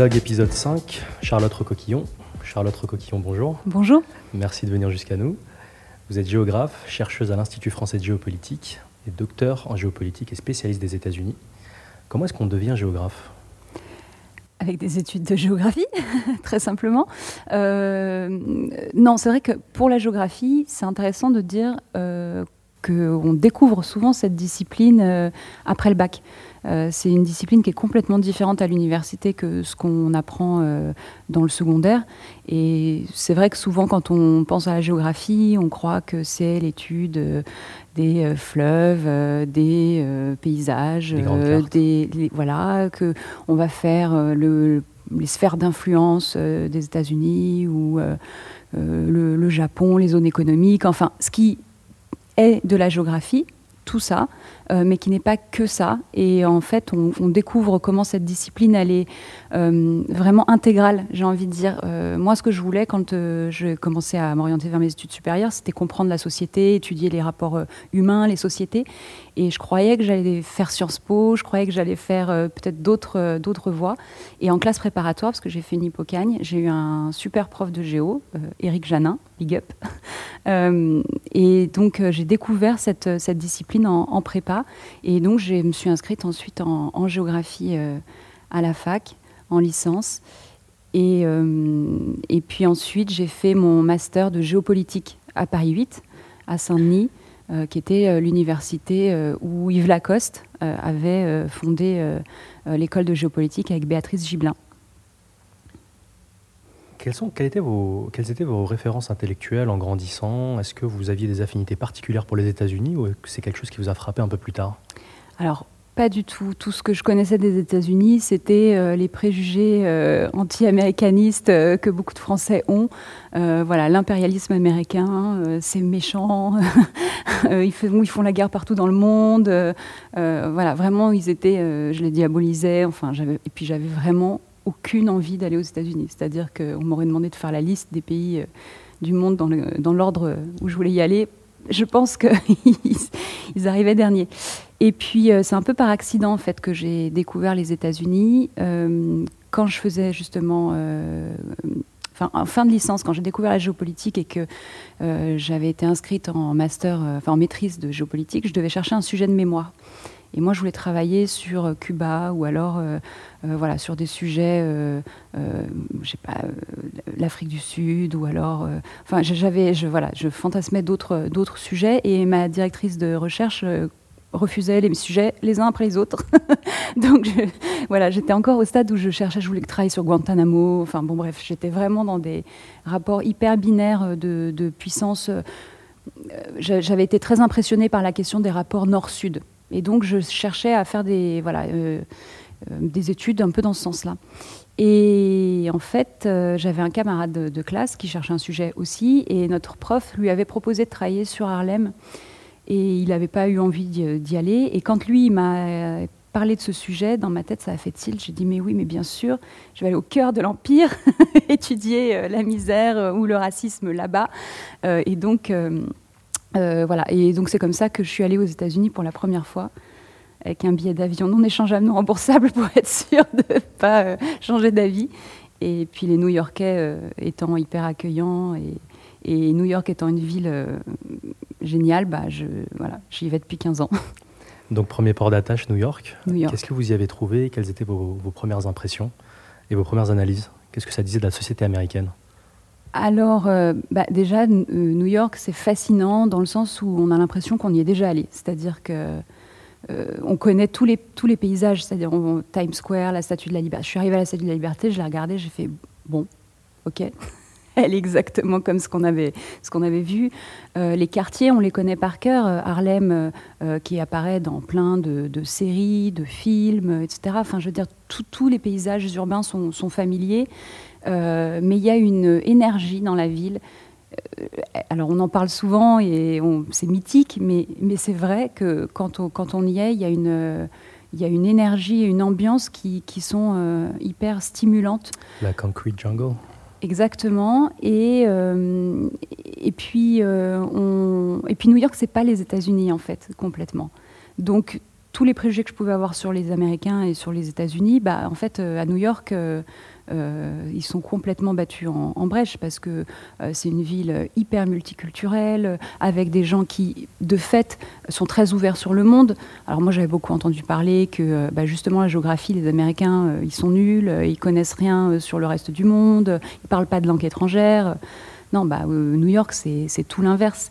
Dialogue épisode 5, Charlotte Recoquillon. Charlotte Recoquillon, bonjour. Bonjour. Merci de venir jusqu'à nous. Vous êtes géographe, chercheuse à l'Institut français de géopolitique et docteur en géopolitique et spécialiste des États-Unis. Comment est-ce qu'on devient géographe? Avec des études de géographie, très simplement. Euh, non, c'est vrai que pour la géographie, c'est intéressant de dire euh, qu'on découvre souvent cette discipline euh, après le bac. Euh, c'est une discipline qui est complètement différente à l'université que ce qu'on apprend euh, dans le secondaire. Et c'est vrai que souvent, quand on pense à la géographie, on croit que c'est l'étude des fleuves, des paysages, des, voilà, que on va faire le, les sphères d'influence des États-Unis ou le, le Japon, les zones économiques, enfin, ce qui est de la géographie, tout ça, euh, mais qui n'est pas que ça. Et en fait, on, découvre comment cette discipline, elle est euh, vraiment intégrale, j'ai envie de dire. Euh, moi, ce que je voulais quand je commençais à m'orienter vers mes études supérieures, c'était comprendre la société, étudier les rapports humains, les sociétés. Et je croyais que j'allais faire Sciences Po, je croyais que j'allais faire peut-être d'autres d'autres voies. Et en classe préparatoire, parce que j'ai fait une hypocagne, j'ai eu un super prof de géo, Éric Janin, big up. et donc, j'ai découvert cette, cette discipline en, prépa. Et donc, je me suis inscrite ensuite en, géographie euh, à la fac, en licence. Et, euh, et puis ensuite, j'ai fait mon master de géopolitique à Paris 8, à Saint-Denis, euh, qui était l'université où Yves Lacoste avait fondé l'école de géopolitique avec Béatrice Gibelin. Quelles, étaient vos références intellectuelles en grandissant? Est-ce que vous aviez des affinités particulières pour les États-Unis ou c'est quelque chose qui vous a frappé un peu plus tard? Alors, pas du tout. Tout ce que je connaissais des États-Unis, c'était euh, les préjugés euh, anti-américanistes euh, que beaucoup de Français ont. voilà, l'impérialisme américain, c'est méchant. ils, font, ils, font, la guerre partout dans le monde. voilà, vraiment, ils étaient, je les diabolisais. Enfin, et puis j'avais vraiment aucune envie d'aller aux États-Unis. C'est-à-dire qu'on m'aurait demandé de faire la liste des pays euh, du monde dans l'ordre où je voulais y aller. Je pense qu'ils arrivaient derniers. Et puis, euh, c'est un peu par accident, en fait, que j'ai découvert les États-Unis. Euh, quand je faisais justement en fin de licence, quand j'ai découvert la géopolitique et que j'avais été inscrite en master, en maîtrise de géopolitique, je devais chercher un sujet de mémoire. Et moi, je voulais travailler sur euh, Cuba ou alors euh, euh, voilà, sur des sujets, je sais pas, l'Afrique du Sud ou alors. Enfin, j'avais, je, voilà, je fantasmais d'autres, d'autres sujets et ma directrice de recherche refusait les sujets les uns après les autres. Donc voilà, j'étais encore au stade où je cherchais, je voulais travailler sur Guantanamo. Enfin bon, bref, j'étais vraiment dans des rapports hyper binaires de puissance. J'avais été très impressionnée par la question des rapports nord-sud. Et donc, je cherchais à faire des, voilà, euh, euh, des études un peu dans ce sens-là. Et en fait, euh, j'avais un camarade de, classe qui cherchait un sujet aussi, et notre prof lui avait proposé de travailler sur Harlem, et il n'avait pas eu envie d'y aller. Et quand lui, m'a parlé de ce sujet, dans ma tête, ça a fait tilt. J'ai dit, mais oui, mais bien sûr, je vais aller au cœur de l'Empire, étudier la misère ou le racisme là-bas. et donc... Euh, voilà, et donc c'est comme ça que je suis allée aux États-Unis pour la première fois, avec un billet d'avion non échangeable, non remboursable, pour être sûre de ne pas euh, changer d'avis. Et puis les New-Yorkais euh, étant hyper accueillants et, New York étant une ville géniale, bah, je, voilà, j'y vais depuis 15 ans. Donc premier port d'attache, New York. Qu'est-ce que vous y avez trouvé? Quelles étaient vos premières impressions et vos premières analyses? Qu'est-ce que ça disait de la société américaine? Alors, euh, bah, déjà, euh, New York, c'est fascinant dans le sens où on a l'impression qu'on y est déjà allé. C'est-à-dire que euh, on connaît tous les, tous les paysages, c'est-à-dire Times Square, la Statue de la Liberté. Je suis arrivée à la Statue de la Liberté, je l'ai regardée, j'ai fait bon, ok. Elle est exactement comme ce qu'on avait, avait vu. les quartiers, on les connaît par cœur. Harlem, qui apparaît dans plein de, séries, de films, etc. Enfin, je veux dire, tous les paysages urbains sont, sont familiers. Euh, mais il y a une énergie dans la ville. Euh, alors on en parle souvent et c'est mythique, mais, mais c'est vrai que quand on, quand on y est, il y a une il y a une énergie et une ambiance qui, qui sont euh, hyper stimulantes. La concrete jungle. Exactement. Et, et, puis, on, et puis New York, c'est pas les États-Unis en fait, complètement. Donc tous les préjugés que je pouvais avoir sur les Américains et sur les États-Unis, bah, en fait, à New York, euh, ils sont complètement battus en, brèche parce que euh, c'est une ville hyper multiculturelle, avec des gens qui, de fait, sont très ouverts sur le monde. Alors moi, j'avais beaucoup entendu parler que euh, bah, justement la géographie, les Américains, ils sont nuls, ils connaissent rien sur le reste du monde, ils parlent pas de langue étrangère. Non, bah, New York, c'est tout l'inverse.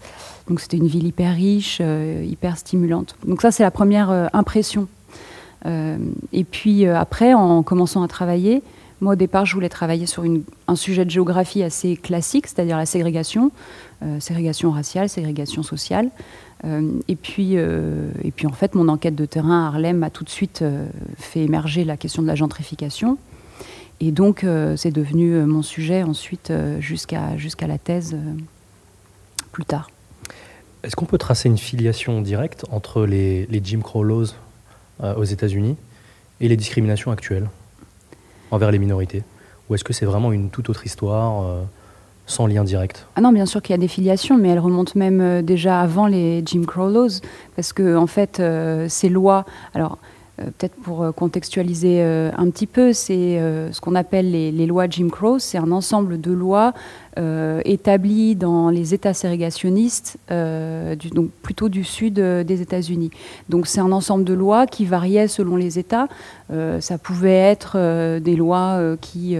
Donc c'était une ville hyper riche, hyper stimulante. Donc ça, c'est la première impression. et puis après, en commençant à travailler, moi, au départ, je voulais travailler sur un sujet de géographie assez classique, c'est-à-dire la ségrégation, euh, ségrégation raciale, ségrégation sociale. Euh, et, puis, euh, et puis, en fait, mon enquête de terrain à Harlem a tout de suite fait émerger la question de la gentrification. Et donc, c'est devenu mon sujet ensuite jusqu'à jusqu'à la thèse plus tard. Est-ce qu'on peut tracer une filiation directe entre les, les Jim Crow laws aux États-Unis et les discriminations actuelles? Envers les minorités Ou est-ce que c'est vraiment une toute autre histoire euh, sans lien direct Ah non, bien sûr qu'il y a des filiations, mais elles remontent même euh, déjà avant les Jim Crow laws, parce que en fait, euh, ces lois, peut-être pour contextualiser un petit peu, c'est ce qu'on appelle les, lois Jim Crow, c'est un ensemble de lois euh, établi dans les États ségrégationnistes, euh, donc plutôt du sud euh, des États-Unis. Donc c'est un ensemble de lois qui variaient selon les États. ça pouvait être des lois qui,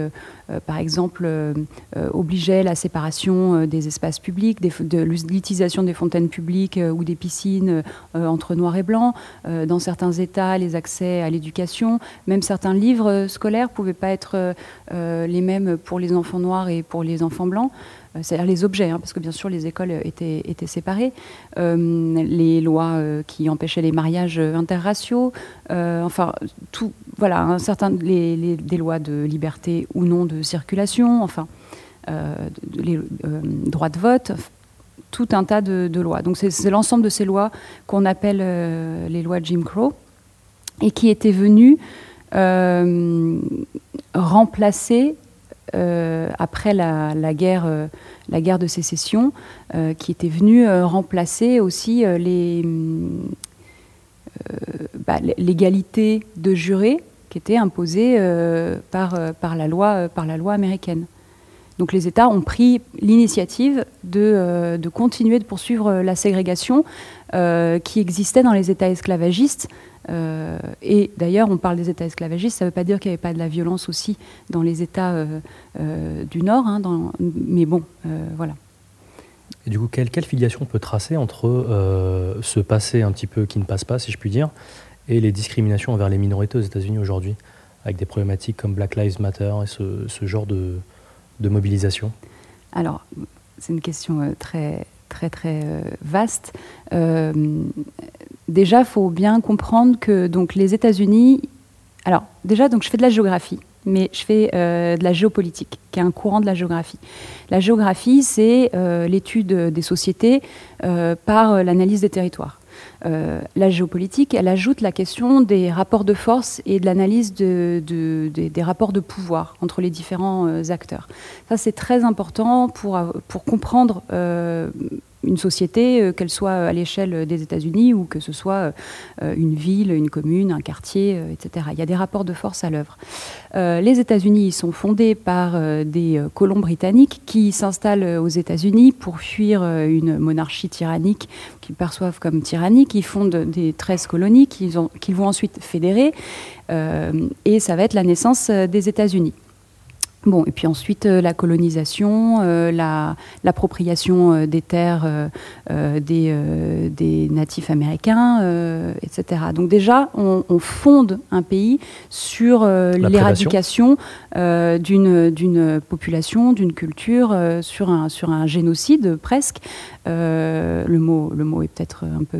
par exemple, obligeaient la séparation des espaces publics, de l'utilisation des fontaines publiques ou des piscines entre noir et blanc. dans certains États, les accès à l'éducation, même certains livres scolaires pouvaient pas être les mêmes pour les enfants noirs et pour les enfants blancs. Euh, c'est-à-dire les objets, hein, parce que bien sûr les écoles étaient, étaient séparées, euh, les lois euh, qui empêchaient les mariages interraciaux, enfin tout, voilà, un des lois de liberté ou non de circulation, enfin les droits de vote, tout un tas de, lois. Donc c'est l'ensemble de ces lois qu'on appelle les lois Jim Crow et qui étaient venues remplacer euh, après la, guerre, euh, la guerre de sécession, euh, qui était venue remplacer aussi les bah, l'égalité de jurés qui était imposée par, par, la loi, par la loi américaine. Donc les États ont pris l'initiative de, de, continuer de poursuivre la ségrégation qui existait dans les États esclavagistes euh, et d'ailleurs, on parle des États esclavagistes, ça ne veut pas dire qu'il n'y avait pas de la violence aussi dans les États euh, euh, du Nord, hein, mais bon, voilà. Et du coup, quelle, quelle filiation on peut tracer entre ce passé un petit peu qui ne passe pas, si je puis dire, et les discriminations envers les minorités aux États-Unis aujourd'hui, avec des problématiques comme Black Lives Matter et ce, ce genre de, de mobilisation? Alors, c'est une question très, très, très vaste déjà, faut bien comprendre que donc, les États-Unis. Alors, déjà, donc, je fais de la géographie, mais je fais euh, de la géopolitique, qui est un courant de la géographie. La géographie, c'est euh, l'étude des sociétés euh, par l'analyse des territoires. la géopolitique, elle ajoute la question des rapports de force et de l'analyse de, des rapports de pouvoir entre les différents acteurs. Ça, c'est très important pour, pour comprendre une société, euh, qu'elle soit à l'échelle des États-Unis ou que ce soit euh, une ville, une commune, un quartier, euh, etc. Il y a des rapports de force à l'œuvre. les États-Unis sont fondés par des colons britanniques qui s'installent aux États-Unis pour fuir une monarchie tyrannique qu'ils perçoivent comme tyrannique. Ils fondent des 13 colonies qu'ils vont ensuite fédérer et ça va être la naissance des États-Unis. Bon, et puis ensuite euh, la colonisation, euh, l'appropriation euh, des terres des, des, natifs américains, etc. Donc déjà, on, fonde un pays sur l'éradication d'une population, d'une culture, sur, un, sur un génocide presque. le, mot, le mot est peut-être un peu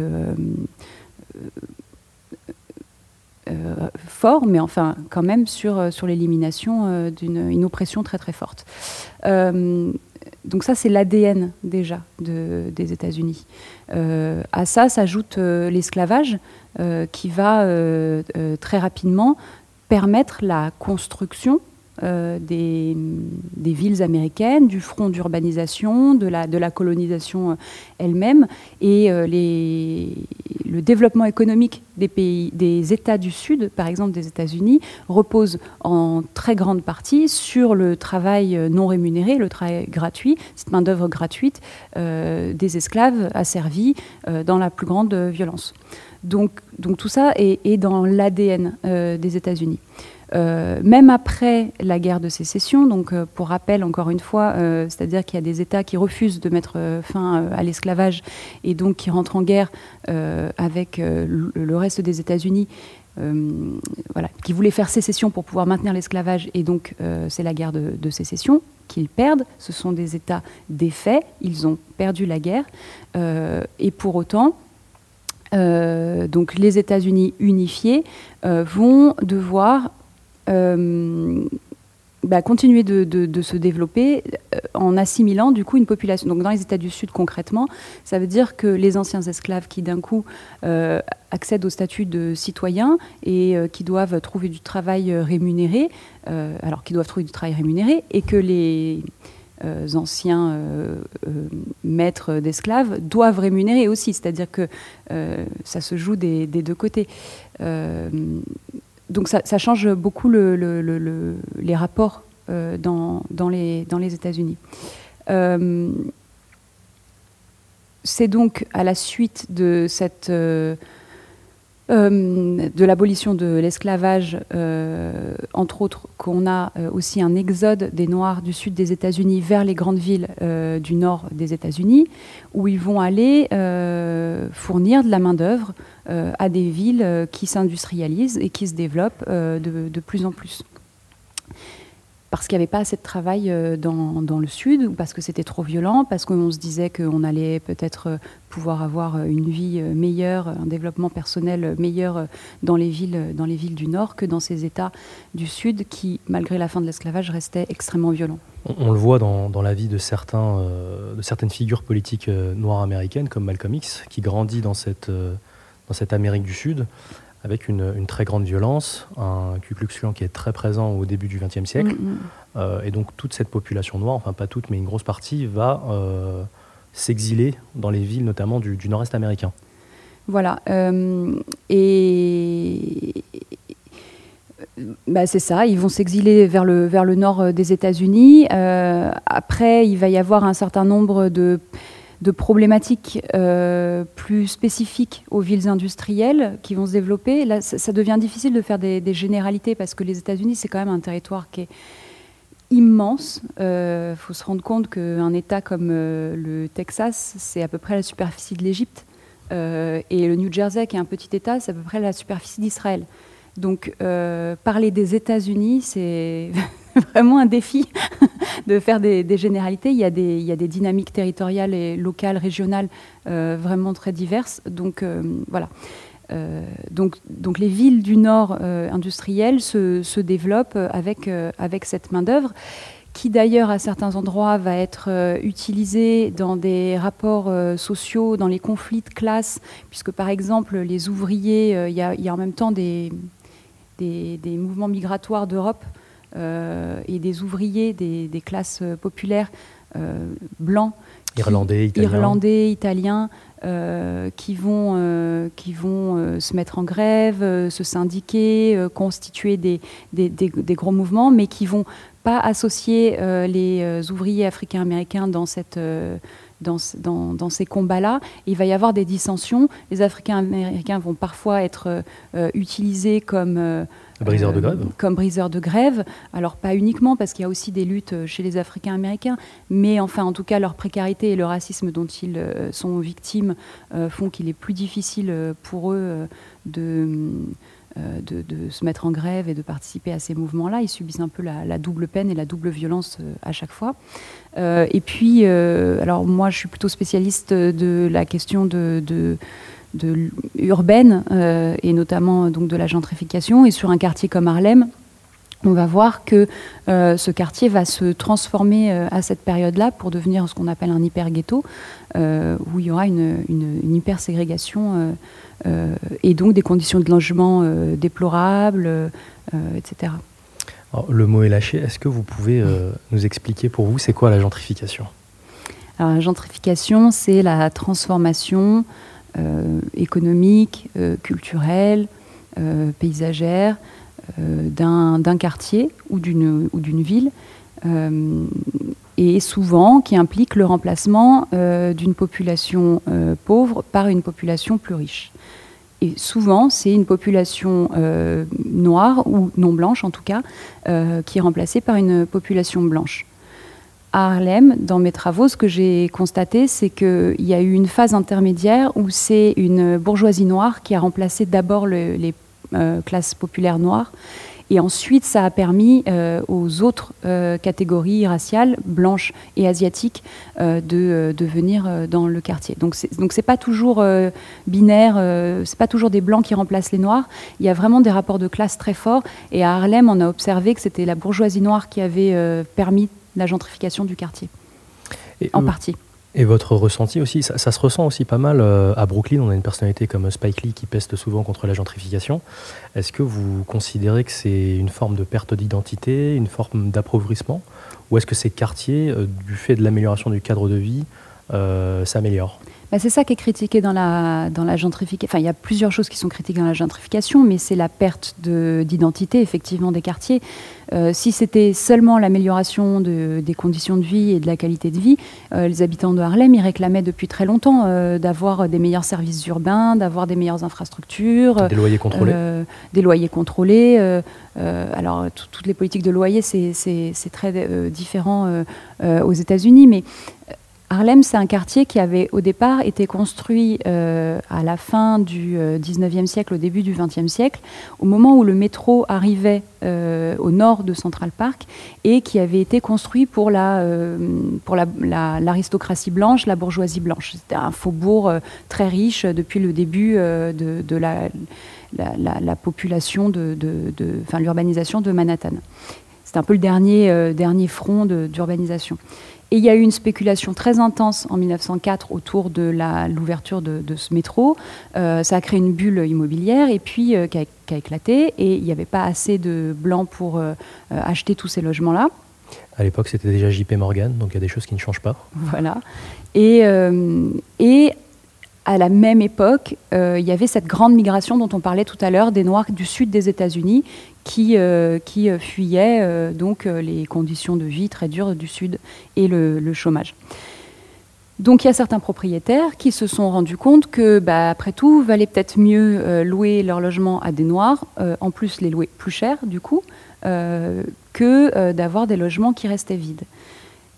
fort, mais enfin quand même sur, euh, sur l'élimination euh, d'une oppression très très forte. donc ça, c'est l'ADN déjà de, des États-Unis. à ça s'ajoute l'esclavage qui va très rapidement permettre la construction des, des, villes américaines, du front d'urbanisation, de la, colonisation elle-même, et les, le développement économique des États du Sud, par exemple des États-Unis, repose en très grande partie sur le travail non rémunéré, le travail gratuit, cette main-d'œuvre gratuite des esclaves asservis dans la plus grande violence. Donc, tout ça est, dans l'ADN euh, des États-Unis. Euh, même après la guerre de sécession, donc euh, pour rappel encore une fois, c'est-à-dire qu'il y a des États qui refusent de mettre fin à l'esclavage et donc qui rentrent en guerre avec le reste des États-Unis, voilà, qui voulaient faire sécession pour pouvoir maintenir l'esclavage et donc c'est la guerre de, sécession qu'ils perdent. Ce sont des États défaits, ils ont perdu la guerre et pour autant euh, donc les États-Unis unifiés, euh, vont devoir euh, bah, continuer de, se développer en assimilant du coup une population. Donc dans les États du Sud concrètement, ça veut dire que les anciens esclaves qui d'un coup accèdent au statut de citoyens et qui doivent trouver du travail rémunéré, alors qui doivent trouver du travail rémunéré, et que les euh, anciens euh, euh, maîtres d'esclaves doivent rémunérer aussi, c'est-à-dire que ça se joue des, deux côtés. Donc ça, change beaucoup les rapports dans, dans, les, États-Unis. c'est donc à la suite de cette euh, de l'abolition de l'esclavage, euh, entre autres, qu'on a euh, aussi un exode des Noirs du sud des États-Unis vers les grandes villes du nord des États-Unis, où ils vont aller fournir de la main-d'œuvre à des villes qui s'industrialisent et qui se développent de, plus en plus parce qu'il n'y avait pas assez de travail euh, dans, le sud, ou parce que c'était trop violent, parce qu'on se disait qu'on allait peut-être euh, pouvoir avoir euh, une vie meilleure, un développement personnel meilleur dans les villes, du nord que dans ces États du sud qui, malgré la fin de l'esclavage, restaient extrêmement violents. On, le voit dans, la vie de, certaines figures politiques noires américaines, comme Malcolm X, qui grandit dans cette Amérique du Sud avec une, très grande violence, un Ku Klux Klan qui est très présent au début du XXe siècle. Mm, mm. Euh, et donc toute cette population noire, enfin pas toute, mais une grosse partie, va euh, s'exiler dans les villes notamment du, nord-est américain. Voilà. Euh, et bah, c'est ça, ils vont s'exiler vers le, vers le nord des États-Unis. après, il va y avoir un certain nombre de de problématiques euh, plus spécifiques aux villes industrielles qui vont se développer. Là, ça, devient difficile de faire des, généralités parce que les États-Unis, c'est quand même un territoire qui est immense. Il euh, faut se rendre compte qu'un État comme euh, le Texas, c'est à peu près la superficie de l'Égypte. et le New Jersey, qui est un petit État, c'est à peu près la superficie d'Israël. Donc, parler des États-Unis, c'est vraiment un défi de faire des, généralités. Il y, a des, il y, a des, dynamiques territoriales et locales, régionales euh, vraiment très diverses. Donc euh, voilà. Euh, donc, donc, les villes du nord industriel se, se, développent avec, avec cette main-d'œuvre qui d'ailleurs à certains endroits va être utilisée dans des rapports sociaux, dans les conflits de classe, puisque par exemple les ouvriers, il y, y, a en même temps des, des, des mouvements migratoires d'Europe euh, et des ouvriers des, classes euh, populaires euh, blancs, irlandais, italiens, irlandais, italiens qui vont, qui vont se mettre en grève, se syndiquer, constituer des, des, des, gros mouvements, mais qui vont pas associer les ouvriers africains-américains dans cette dans, dans, dans, ces combats-là. Il va y avoir des dissensions. Les Africains-Américains vont parfois être utilisés comme Briseur de euh, grève Comme briseur de grève. Alors pas uniquement, parce qu'il y a aussi des luttes euh, chez les Africains américains, mais enfin en tout cas leur précarité et le racisme dont ils euh, sont victimes font qu'il est plus difficile pour eux de, de, se mettre en grève et de participer à ces mouvements-là. Ils subissent un peu la, double peine et la double violence à chaque fois. et puis, alors moi je suis plutôt spécialiste de la question de de, urbaine euh, et notamment donc de la gentrification. Et sur un quartier comme Harlem, on va voir que euh, ce quartier va se transformer euh, à cette période-là pour devenir ce qu'on appelle un hyper-ghetto, où il y aura une, une, hyper-ségrégation et donc des conditions de logement déplorables, etc. le mot est lâché. Est-ce que vous pouvez nous expliquer pour vous, c'est quoi la gentrification? Alors, La gentrification, c'est la transformation économique, culturelle, paysagère d'un quartier ou d'une ville et souvent qui implique le remplacement euh, d'une population euh, pauvre par une population plus riche. Et souvent, c'est une population euh, noire, ou non blanche en tout cas, qui est remplacée par une population blanche. À Harlem, dans mes travaux, ce que j'ai constaté, c'est qu'il y a eu une phase intermédiaire où c'est une bourgeoisie noire qui a remplacé d'abord les classes populaires noires et ensuite, ça a permis euh, aux autres euh, catégories raciales, blanches et asiatiques, euh, de, de, venir dans le quartier. Donc, donc c'est pas toujours binaire, c'est pas toujours des blancs qui remplacent les noirs. Il y a vraiment des rapports de classe très forts. Et à Harlem, on a observé que c'était la bourgeoisie noire qui avait permis la gentrification du quartier, en partie. Et votre ressenti aussi, ça, se ressent aussi pas mal euh, à Brooklyn. On a une personnalité comme Spike Lee qui peste souvent contre la gentrification. Est-ce que vous considérez que c'est une forme de perte d'identité, une forme d'appauvrissement? Ou est-ce que ces quartiers, euh, du fait de l'amélioration du cadre de vie, euh, s'améliorent? Bah, c'est ça qui est critiqué dans la, dans la gentrification. Enfin, il y a plusieurs choses qui sont critiquées dans la gentrification, mais c'est la perte d'identité, effectivement, des quartiers. Euh, si c'était seulement l'amélioration de, des conditions de vie et de la qualité de vie, euh, les habitants de Harlem, ils réclamaient depuis très longtemps euh, d'avoir des meilleurs services urbains, d'avoir des meilleures infrastructures. Des loyers contrôlés. des loyers contrôlés. alors, toutes les politiques de loyer, c'est très différent aux États-Unis, mais Harlem, c'est un quartier qui avait au départ été construit euh, à la fin du 19e euh, siècle, au début du 20e siècle, au moment où le métro arrivait euh, au nord de Central Park et qui avait été construit pour l'aristocratie la, blanche, la bourgeoisie blanche. C'était un faubourg très riche depuis le début de, la, la, population, de, l'urbanisation de Manhattan. C'est un peu le dernier, dernier front d'urbanisation. Et il y a eu une spéculation très intense en 1904 autour de l'ouverture de, ce métro. Euh, ça a créé une bulle immobilière et puis euh, qui, a, éclaté. Et il n'y avait pas assez de blancs pour euh, acheter tous ces logements-là. À l'époque, c'était déjà JP Morgan, donc il y a des choses qui ne changent pas. Voilà. Et, et à la même époque, il y avait cette grande migration dont on parlait tout à l'heure des Noirs du sud des États-Unis qui, euh, euh, fuyaient euh, donc les conditions de vie très dures du Sud et le, chômage. Donc il y a certains propriétaires qui se sont rendus compte que, bah, après tout, valait peut-être mieux louer leur logement à des Noirs, en plus les louer plus cher du coup, que d'avoir des logements qui restaient vides.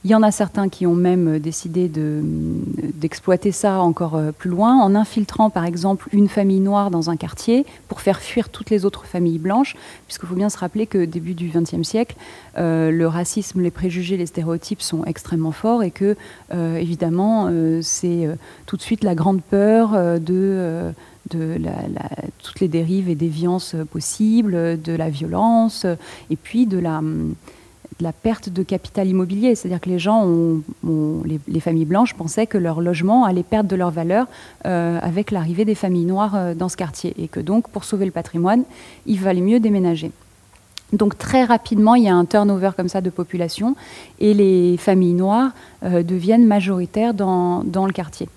Il y en a certains qui ont même décidé d'exploiter ça encore euh, plus loin en infiltrant par exemple une famille noire dans un quartier pour faire fuir toutes les autres familles blanches, puisqu'il faut bien se rappeler que début du XXe siècle, euh, le racisme, les préjugés, les stéréotypes sont extrêmement forts et que euh, évidemment c'est tout de suite la grande peur de de toutes les dérives et déviances possibles, de la violence, et puis de la, la perte de capital immobilier. C'est-à-dire que les gens, les, familles blanches pensaient que leur logement allait perdre de leur valeur euh, avec l'arrivée des familles noires euh, dans ce quartier. Et que donc, pour sauver le patrimoine, il valait mieux déménager. Donc très rapidement, il y a un turnover comme ça de population et les familles noires euh, deviennent majoritaires dans le quartier.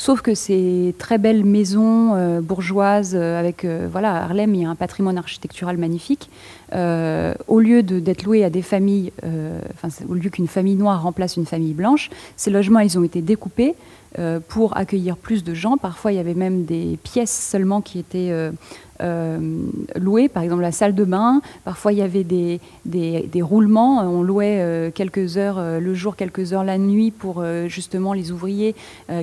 Sauf que ces très belles maisons euh, bourgeoises, euh, avec euh, voilà, Harlem, il y a un patrimoine architectural magnifique. au lieu d'être loués à des familles, au lieu qu'une famille noire remplace une famille blanche, ces logements, ils ont été découpés pour accueillir plus de gens. Parfois, il y avait même des pièces seulement qui étaient louer, par exemple la salle de bain. Parfois, il y avait des, des, roulements. On louait euh, quelques heures euh, le jour, quelques heures la nuit pour justement les ouvriers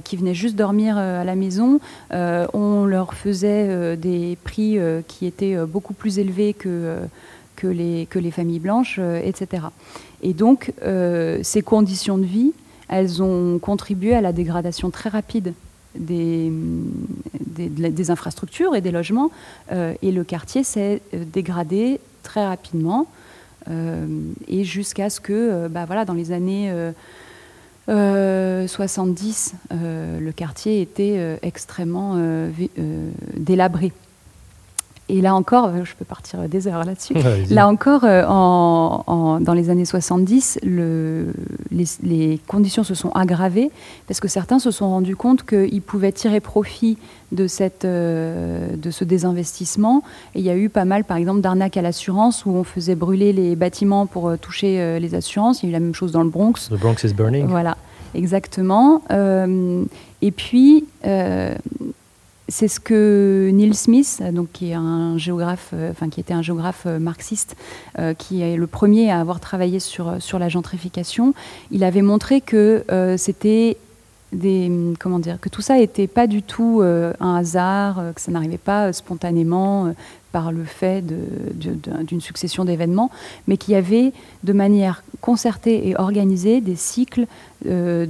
qui venaient juste dormir à la maison. on leur faisait des prix qui étaient beaucoup plus élevés que, que, les, que les familles blanches, etc. Et donc, ces conditions de vie, elles ont contribué à la dégradation très rapide des, infrastructures et des logements. Euh, et le quartier s'est euh, dégradé très rapidement. Euh, et jusqu'à ce que, bah dans les années 70, le quartier était extrêmement délabré. Et là encore, je peux partir des heures là-dessus. là encore, en, dans les années 70, le, les, conditions se sont aggravées parce que certains se sont rendus compte qu'ils pouvaient tirer profit de, cette, de ce désinvestissement. Et il y a eu pas mal, par exemple, d'arnaques à l'assurance où on faisait brûler les bâtiments pour toucher les assurances. Il y a eu la même chose dans le Bronx. The Bronx is burning. Voilà. Exactement. Euh, et puis, euh, c'est ce que Neil Smith, donc qui est un géographe, euh, enfin qui était un géographe marxiste, qui est le premier à avoir travaillé sur sur la gentrification. Il avait montré que c'était des, comment dire, que tout ça n'était pas du tout un hasard, que ça n'arrivait pas spontanément par le fait d'une succession d'événements, mais qu'il y avait de manière concertée et organisée des cycles euh,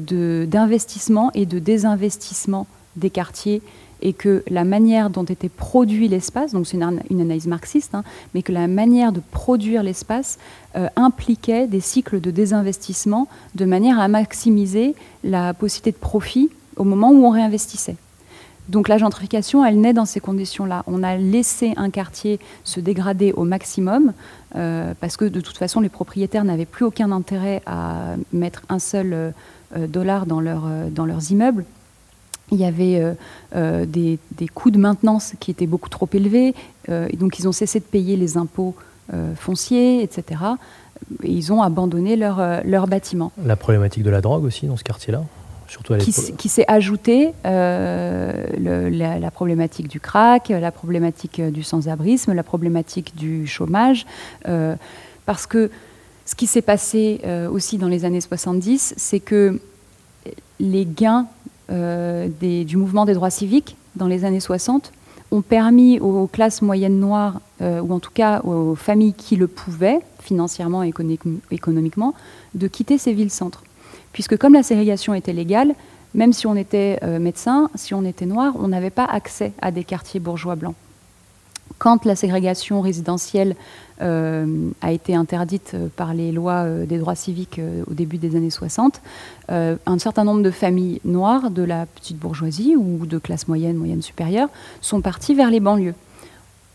d'investissement et de désinvestissement des quartiers et que la manière dont était produit l'espace, donc c'est une, analyse marxiste, hein, mais que la manière de produire l'espace euh, impliquait des cycles de désinvestissement de manière à maximiser la possibilité de profit au moment où on réinvestissait. Donc la gentrification, elle naît dans ces conditions-là. On a laissé un quartier se dégrader au maximum euh, parce que de toute façon, les propriétaires n'avaient plus aucun intérêt à mettre un seul euh, dollar dans, leur, dans leurs immeubles. Il y avait des, coûts de maintenance qui étaient beaucoup trop élevés, et donc ils ont cessé de payer les impôts fonciers, etc. Et ils ont abandonné leurs leur bâtiments. La problématique de la drogue aussi dans ce quartier-là qui, s'est ajouté euh, la, problématique du crack, la problématique euh, du sans-abrisme, la problématique du chômage, euh, parce que ce qui s'est passé aussi dans les années 70, c'est que les gains du mouvement des droits civiques dans les années 60 ont permis aux classes moyennes noires, ou en tout cas aux familles qui le pouvaient, financièrement et économiquement, de quitter ces villes-centres puisque comme la ségrégation était légale, même si on était euh, médecin, si on était noir, on n'avait pas accès à des quartiers bourgeois blancs. Quand la ségrégation résidentielle euh, a été interdite euh, par les lois des droits civiques au début des années 60, un certain nombre de familles noires de la petite bourgeoisie ou de classe moyenne, moyenne supérieure, sont parties vers les banlieues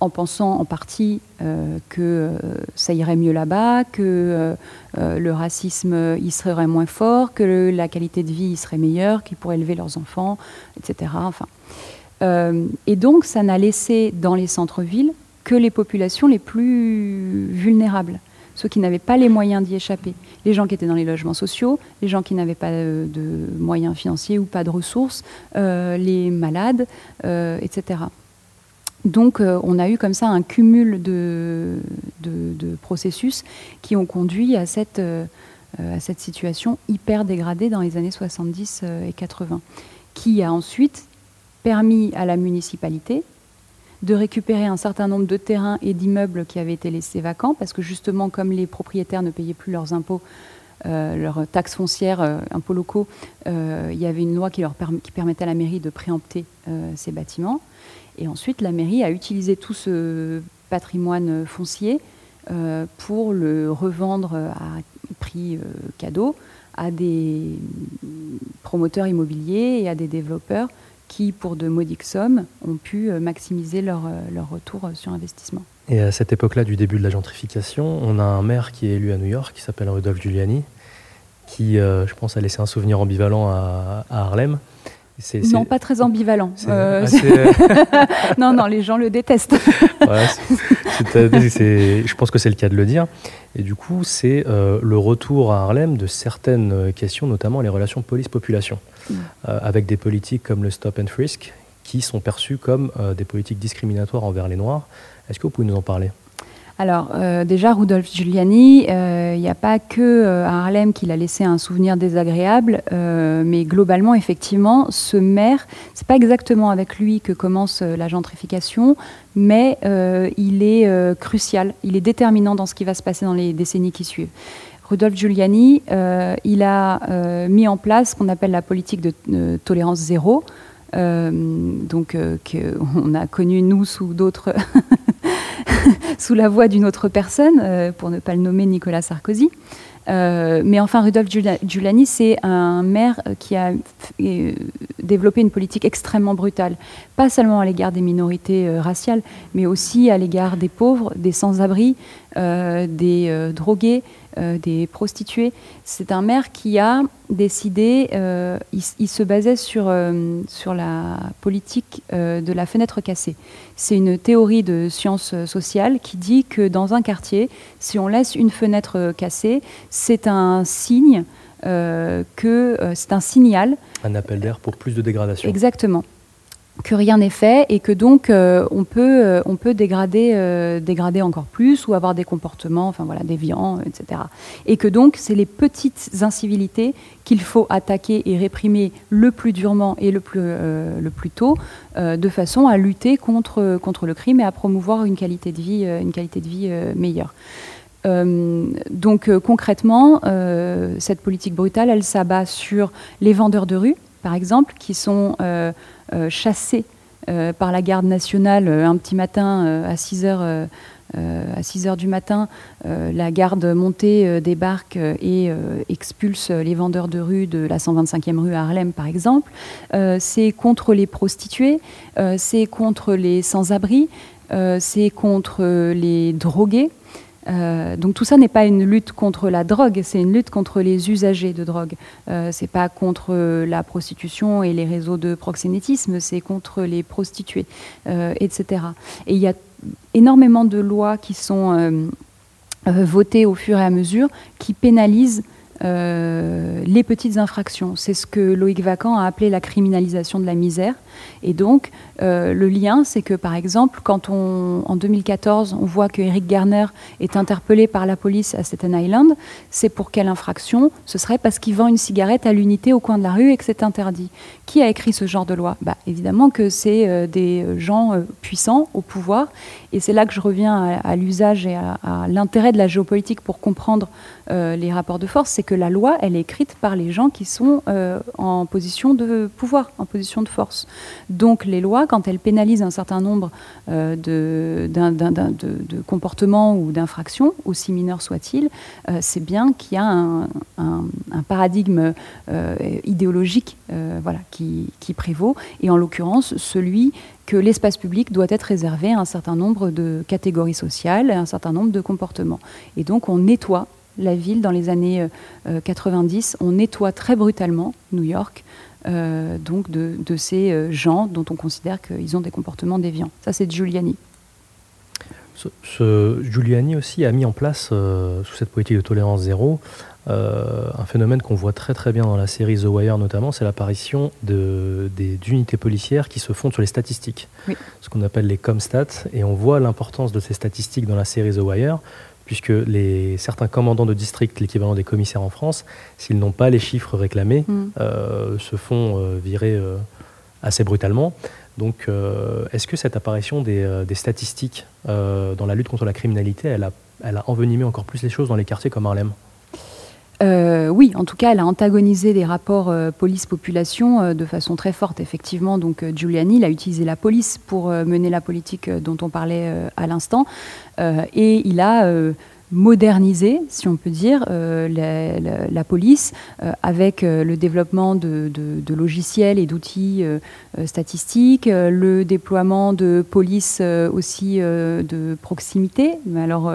en pensant en partie euh, que euh, ça irait mieux là-bas, que euh, le racisme y serait moins fort, que la qualité de vie y serait meilleure, qu'ils pourraient élever leurs enfants, etc. Enfin, et donc, ça n'a laissé dans les centres-villes que les populations les plus vulnérables, ceux qui n'avaient pas les moyens d'y échapper. Les gens qui étaient dans les logements sociaux, les gens qui n'avaient pas de, moyens financiers ou pas de ressources, les malades, etc. Donc euh, on a eu comme ça un cumul de, processus qui ont conduit à cette, euh, situation hyper dégradée dans les années 70 euh, et 80, qui a ensuite permis à la municipalité de récupérer un certain nombre de terrains et d'immeubles qui avaient été laissés vacants, parce que justement comme les propriétaires ne payaient plus leurs impôts, leurs taxes foncières, impôts locaux, il y avait une loi qui, leur qui permettait à la mairie de préempter ces bâtiments. Et ensuite, la mairie a utilisé tout ce patrimoine foncier euh, pour le revendre à prix euh, cadeau à des promoteurs immobiliers et à des développeurs qui, pour de modiques sommes, ont pu euh, maximiser leur, leur retour sur investissement. Et à cette époque-là du début de la gentrification, on a un maire qui est élu à New York, qui s'appelle Rudolph Giuliani, qui, je pense, a laissé un souvenir ambivalent à Harlem. Non, pas très ambivalent. Euh, non, non, les gens le détestent. je pense que c'est le cas de le dire. Et du coup, c'est euh, le retour à Harlem de certaines questions, notamment les relations police-population, euh, avec des politiques comme le stop and frisk, qui sont perçues comme des politiques discriminatoires envers les Noirs. Est-ce que vous pouvez nous en parler? Alors euh, déjà, Rudolf Giuliani, euh, il n'y a pas que euh, à Harlem qu'il a laissé un souvenir désagréable, mais globalement, effectivement, ce maire, c'est pas exactement avec lui que commence la gentrification, mais il est crucial, il est déterminant dans ce qui va se passer dans les décennies qui suivent. Rudolf Giuliani, il a mis en place ce qu'on appelle la politique de tolérance zéro, donc qu'on a connu nous sous d'autres sous la voix d'une autre personne, euh, pour ne pas le nommer Nicolas Sarkozy. mais enfin, Rudolf Giuliani, c'est un maire qui a développé une politique extrêmement brutale, pas seulement à l'égard des minorités raciales, mais aussi à l'égard des pauvres, des sans-abri, des drogués, euh, des prostituées. C'est un maire qui a décidé, euh, il, se basait sur, euh, sur la politique de la fenêtre cassée. C'est une théorie de sciences sociales qui dit que dans un quartier, si on laisse une fenêtre cassée, c'est un signe que c'est un signal. Un appel d'air pour plus de dégradation. Exactement que rien n'est fait et que donc euh, on peut, euh, on peut dégrader, euh, dégrader encore plus ou avoir des comportements enfin voilà, déviants, etc. Et que donc c'est les petites incivilités qu'il faut attaquer et réprimer le plus durement et le plus, le plus tôt, de façon à lutter contre, contre le crime et à promouvoir une qualité de vie, une qualité de vie meilleure. donc concrètement, cette politique brutale, elle s'abat sur les vendeurs de rue, par exemple, qui sont euh, chassés euh, par la garde nationale euh, un petit matin à 6 heures. à 6 heures du matin, la garde montée débarque et expulse les vendeurs de rue de la 125e rue à Harlem, par exemple. c'est contre les prostituées, c'est contre les sans-abri, c'est contre les drogués. Euh, donc tout ça n'est pas une lutte contre la drogue, c'est une lutte contre les usagers de drogue. Euh, c'est pas contre la prostitution et les réseaux de proxénétisme, c'est contre les prostituées, euh, etc. Et il y a énormément de lois qui sont euh, votées au fur et à mesure qui pénalisent les petites infractions. C'est ce que Loïc Vacan a appelé la criminalisation de la misère. Et donc, euh, le lien, c'est que par exemple, quand on, en 2014, on voit que Eric Garner est interpellé par la police à Staten Island, c'est pour quelle infraction? Ce serait parce qu'il vend une cigarette à l'unité au coin de la rue et que c'est interdit. Qui a écrit ce genre de loi? Bah, Évidemment que c'est euh, des gens euh, puissants au pouvoir. Et c'est là que je reviens à, l'usage et à, l'intérêt de la géopolitique pour comprendre les rapports de force, c'est que la loi, elle est écrite par les gens qui sont en position de pouvoir, en position de force. Donc les lois, quand elles pénalisent un certain nombre euh, de, comportements ou d'infractions, aussi mineurs soient-ils, euh, c'est bien qu'il y a un, paradigme euh, idéologique voilà, qui, qui, prévaut, et en l'occurrence celui que l'espace public doit être réservé à un certain nombre de catégories sociales, à un certain nombre de comportements. Et donc on nettoie la ville dans les années 90, on nettoie très brutalement New York euh, donc de, ces euh, gens dont on considère qu'ils ont des comportements déviants. Ça, c'est Giuliani. Ce, Giuliani aussi a mis en place, euh, sous cette politique de tolérance zéro, un phénomène qu'on voit très très bien dans la série The Wire notamment, c'est l'apparition d'unités policières qui se fondent sur les statistiques, ce qu'on appelle les comstats, et on voit l'importance de ces statistiques dans la série The Wire, puisque les, certains commandants de district, l'équivalent des commissaires en France, s'ils n'ont pas les chiffres réclamés, mm. euh, se font euh, virer euh, assez brutalement. Donc, est-ce que cette apparition des, statistiques dans la lutte contre la criminalité, elle a, elle a envenimé encore plus les choses dans les quartiers comme Harlem? Oui, en tout cas, elle a antagonisé des rapports police-population de façon très forte, effectivement. Donc, Giuliani, a utilisé la police pour mener la politique dont on parlait à l'instant. Euh, et il a euh, modernisé, si on peut dire, euh, la, police avec le développement de, logiciels et d'outils statistiques, le déploiement de police aussi de proximité. Mais alors,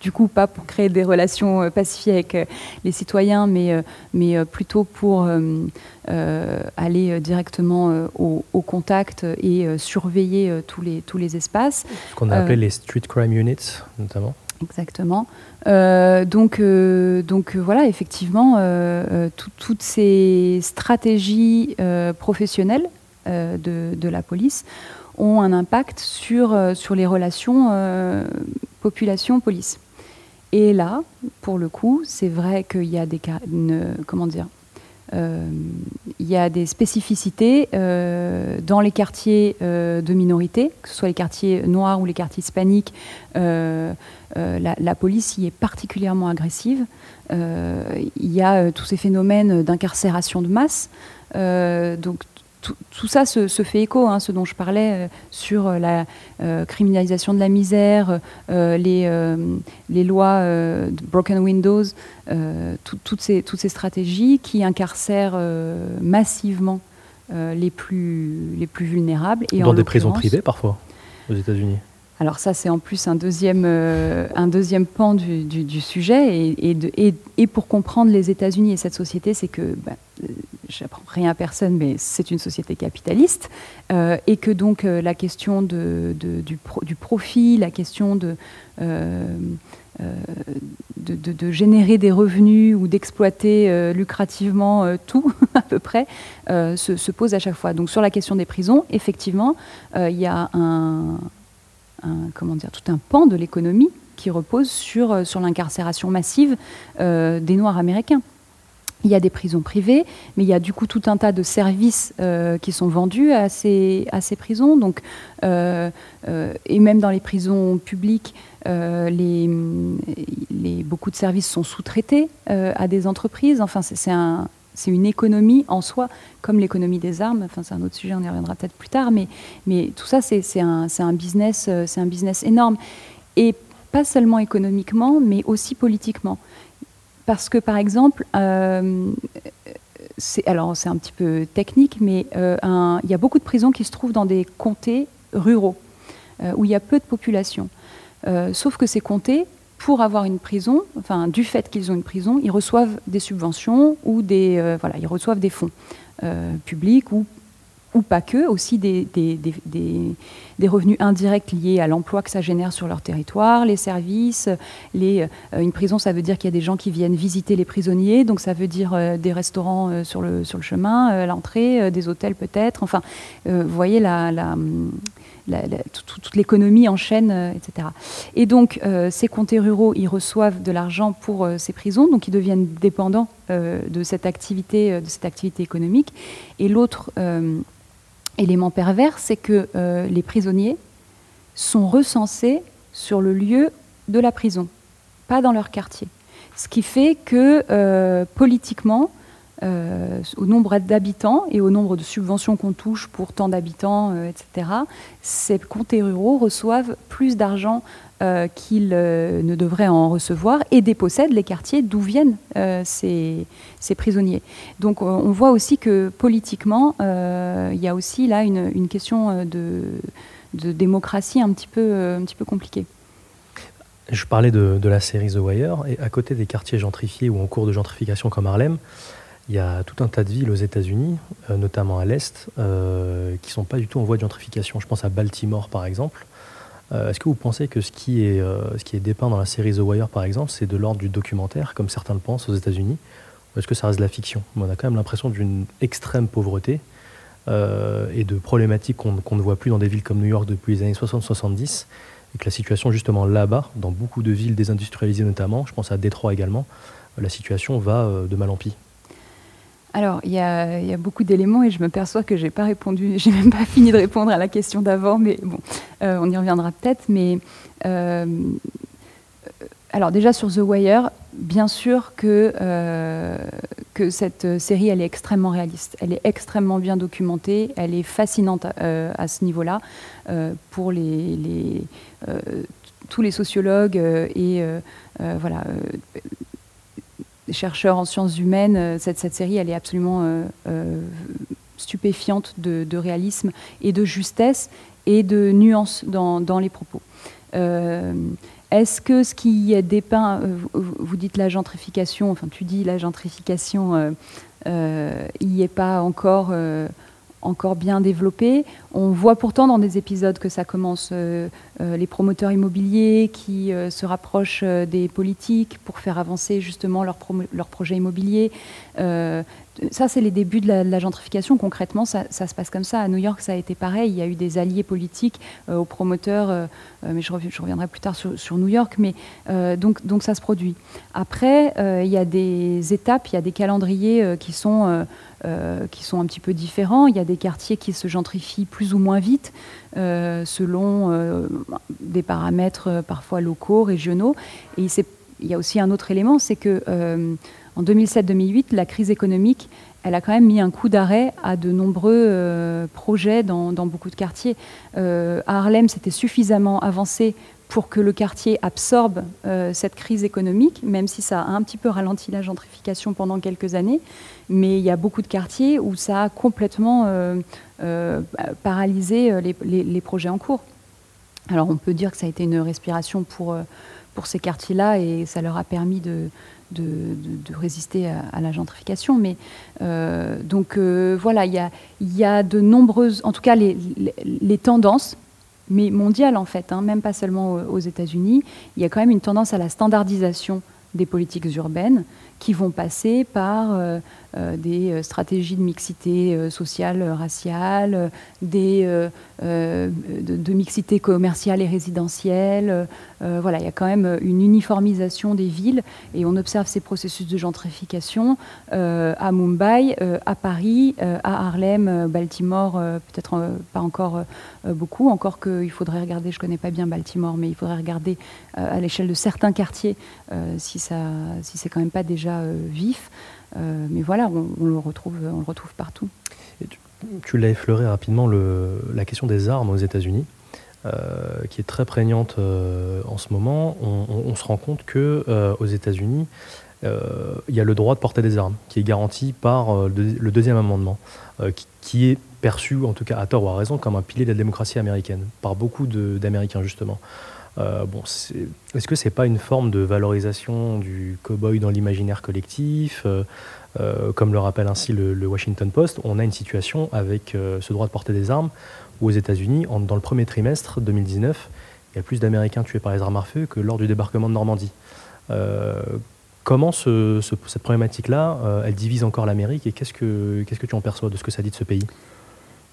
du coup, pas pour créer des relations pacifiques avec les citoyens, mais, mais plutôt pour aller directement au, contact et surveiller tous, les, tous les espaces. Ce qu'on a appelé les street crime units, notamment. Exactement. donc, donc voilà, effectivement, toutes ces stratégies professionnelles de, de, la police ont un impact sur, sur les relations population-police. Et là, pour le coup, c'est vrai qu'il y a des comment dire, euh, il y a des spécificités euh, dans les quartiers euh, de minorité, que ce soit les quartiers noirs ou les quartiers hispaniques. La, police y est particulièrement agressive. il y a tous ces phénomènes d'incarcération de masse. donc tout, ça se, fait écho, hein, ce dont je parlais sur la criminalisation de la misère, les, les, lois de Broken Windows, toutes, ces, toutes ces stratégies qui incarcèrent massivement les, plus, les plus vulnérables. Et Dans des prisons privées parfois, aux États-Unis alors ça, c'est en plus un deuxième, euh, un deuxième pan du, sujet. Et, et, et, pour comprendre les États-Unis et cette société, c'est que, bah, euh, j'apprends rien à personne, mais c'est une société capitaliste. Euh, et que donc la question de, du, du, profit, la question de, de, générer des revenus ou d'exploiter lucrativement tout, à peu près, se, pose à chaque fois. Donc sur la question des prisons, effectivement, il y a un tout un pan de l'économie qui repose sur, euh, sur l'incarcération massive euh, des Noirs américains. Il y a des prisons privées, mais il y a du coup tout un tas de services euh, qui sont vendus à ces, à ces prisons. Donc, et même dans les prisons publiques, les, les, beaucoup de services sont sous-traités à des entreprises. Enfin, c'est un, c'est une économie en soi, comme l'économie des armes. Enfin, c'est un autre sujet, on y reviendra peut-être plus tard. Mais, tout ça, c'est un, un, business, euh, c'est un business énorme. Et pas seulement économiquement, mais aussi politiquement. Parce que, par exemple, euh, alors c'est un petit peu technique, mais euh, il y a beaucoup de prisons qui se trouvent dans des comtés ruraux, où il y a peu de population. sauf que ces comtés pour avoir une prison, enfin du fait qu'ils ont une prison, ils reçoivent des subventions ou des euh, voilà, ils reçoivent des fonds euh, publics ou ou pas que, aussi des, des, des, des, revenus indirects liés à l'emploi que ça génère sur leur territoire, les services. Les, euh, une prison, ça veut dire qu'il y a des gens qui viennent visiter les prisonniers, donc ça veut dire des restaurants sur, le, sur le chemin, à l'entrée, des hôtels peut-être. Enfin, vous voyez la, la, toute l'économie en chaîne, euh, etc. Et donc, euh, ces comtés ruraux, ils reçoivent de l'argent pour euh, ces prisons, donc ils deviennent dépendants de, cette activité, de cette activité économique. Et l'autre élément pervers, c'est que les prisonniers sont recensés sur le lieu de la prison, pas dans leur quartier. Ce qui fait que politiquement, euh, au nombre d'habitants et au nombre de subventions qu'on touche pour tant d'habitants, euh, etc., ces comtés ruraux reçoivent plus d'argent euh, qu'ils ne devraient en recevoir et dépossèdent les quartiers d'où viennent ces, ces, prisonniers. Donc on voit aussi que politiquement, il y a aussi là une, question de, démocratie un petit peu, un petit peu compliquée. Je parlais de, la série The Wire, et à côté des quartiers gentrifiés ou en cours de gentrification comme Harlem, il y a tout un tas de villes aux États-Unis, euh, notamment à l'Est, euh, qui ne sont pas du tout en voie de gentrification. Je pense à Baltimore, par exemple. Euh, est-ce que vous pensez que ce qui, est, ce qui est dépeint dans la série The Wire, par exemple, c'est de l'ordre du documentaire, comme certains le pensent aux États-Unis? Ou est-ce que ça reste de la fiction? On a quand même l'impression d'une extrême pauvreté et de problématiques qu'on ne voit plus dans des villes comme New York depuis les années 60-70 et que la situation justement là-bas, dans beaucoup de villes désindustrialisées notamment, je pense à Détroit également, la situation va de mal en pis alors, il y, a, beaucoup d'éléments et je me perçois que j'ai pas répondu, j'ai même pas fini de répondre à la question d'avant, mais bon, euh, on y reviendra peut-être. Mais euh, alors déjà sur The Wire, bien sûr que, euh, que cette série, elle est extrêmement réaliste, elle est extrêmement bien documentée, elle est fascinante à, ce niveau-là pour les, tous les sociologues et voilà chercheurs en sciences humaines, euh, cette, cette série, elle est absolument euh, euh, stupéfiante de, réalisme et de justesse et de nuance dans, dans les propos. Est-ce que ce qui est dépeint, vous dites la gentrification, enfin tu dis la gentrification, il n'y est pas encore encore bien développé. On voit pourtant dans des épisodes que ça commence, euh, euh, les promoteurs immobiliers qui euh, se rapprochent des politiques pour faire avancer justement leurs leur projets immobiliers. Ça, c'est les débuts de la, gentrification. Concrètement, ça, se passe comme ça. À New York, ça a été pareil. Il y a eu des alliés politiques aux promoteurs, mais je, reviendrai plus tard sur, New York. Mais donc, donc ça se produit. Après, il y a des étapes, il y a des calendriers qui sont euh, qui sont un petit peu différents. Il y a des quartiers qui se gentrifient plus ou moins vite euh, selon euh, des paramètres parfois locaux, régionaux. Et il y a aussi un autre élément, c'est que en 2007-2008, la crise économique, elle a quand même mis un coup d'arrêt à de nombreux projets dans, beaucoup de quartiers. à Harlem, c'était suffisamment avancé pour que le quartier absorbe euh, cette crise économique, même si ça a un petit peu ralenti la gentrification pendant quelques années. Mais il y a beaucoup de quartiers où ça a complètement euh, euh, paralysé les, projets en cours. Alors on peut dire que ça a été une respiration pour, pour ces quartiers-là et ça leur a permis de, de, résister à, la gentrification. Mais donc voilà, il y a, de nombreuses, en tout cas les, tendances mais mondiale en fait, hein, même pas seulement aux États-Unis. Il y a quand même une tendance à la standardisation des politiques urbaines qui vont passer par euh, euh, des euh, stratégies de mixité sociale, raciale, des, de, mixité commerciale et résidentielle. voilà, il y a quand même une uniformisation des villes et on observe ces processus de gentrification à Mumbai, à Paris, à Harlem, Baltimore, peut-être pas encore beaucoup, encore qu'il faudrait regarder, je ne connais pas bien Baltimore, mais il faudrait regarder à l'échelle de certains quartiers si, ça, si c'est quand même pas déjà vif. Euh, mais voilà, on, le retrouve, on le retrouve partout. tu, l'as effleuré rapidement, la question des armes aux États-Unis. Euh, qui est très prégnante euh, en ce moment, on, se rend compte que aux États-Unis, il y a le droit de porter des armes, qui est garanti par le deuxième amendement, qui, est perçu, en tout cas à tort ou à raison, comme un pilier de la démocratie américaine, par beaucoup d'Américains justement. Euh, est-ce que c'est pas une forme de valorisation du cow-boy dans l'imaginaire collectif euh, euh, Comme le rappelle ainsi le, Washington Post, on a une situation avec ce droit de porter des armes où aux États-Unis, dans le premier trimestre 2019, il y a plus d'Américains tués par les armes à feu que lors du débarquement de Normandie. comment cette problématique-là, elle divise encore l'Amérique et qu'est-ce que, qu'est-ce que tu en perçois de ce que ça dit de ce pays?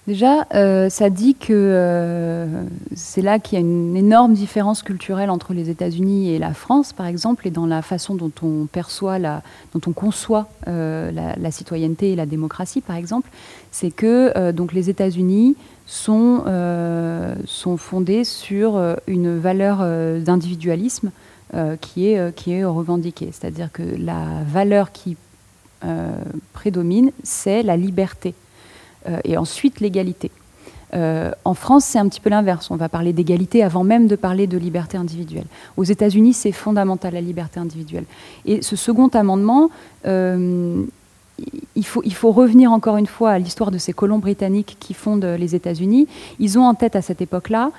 Déjà, euh, ça dit que euh, c'est là qu'il y a une énorme différence culturelle entre les États-Unis et la France, par exemple, et dans la façon dont on perçoit, la, dont on conçoit euh, la, citoyenneté et la démocratie, par exemple. C'est que donc les États-Unis sont, sont fondés sur une valeur d'individualisme qui, est, qui est revendiquée. C'est-à-dire que la valeur qui prédomine, c'est la liberté. Euh, et ensuite l'égalité. Euh, en France, c'est un petit peu l'inverse. On va parler d'égalité avant même de parler de liberté individuelle. Aux États-Unis, c'est fondamental la liberté individuelle. Et ce second amendement, euh, il, faut, il faut revenir encore une fois à l'histoire de ces colons britanniques qui fondent les États-Unis. Ils ont en tête à cette époque-là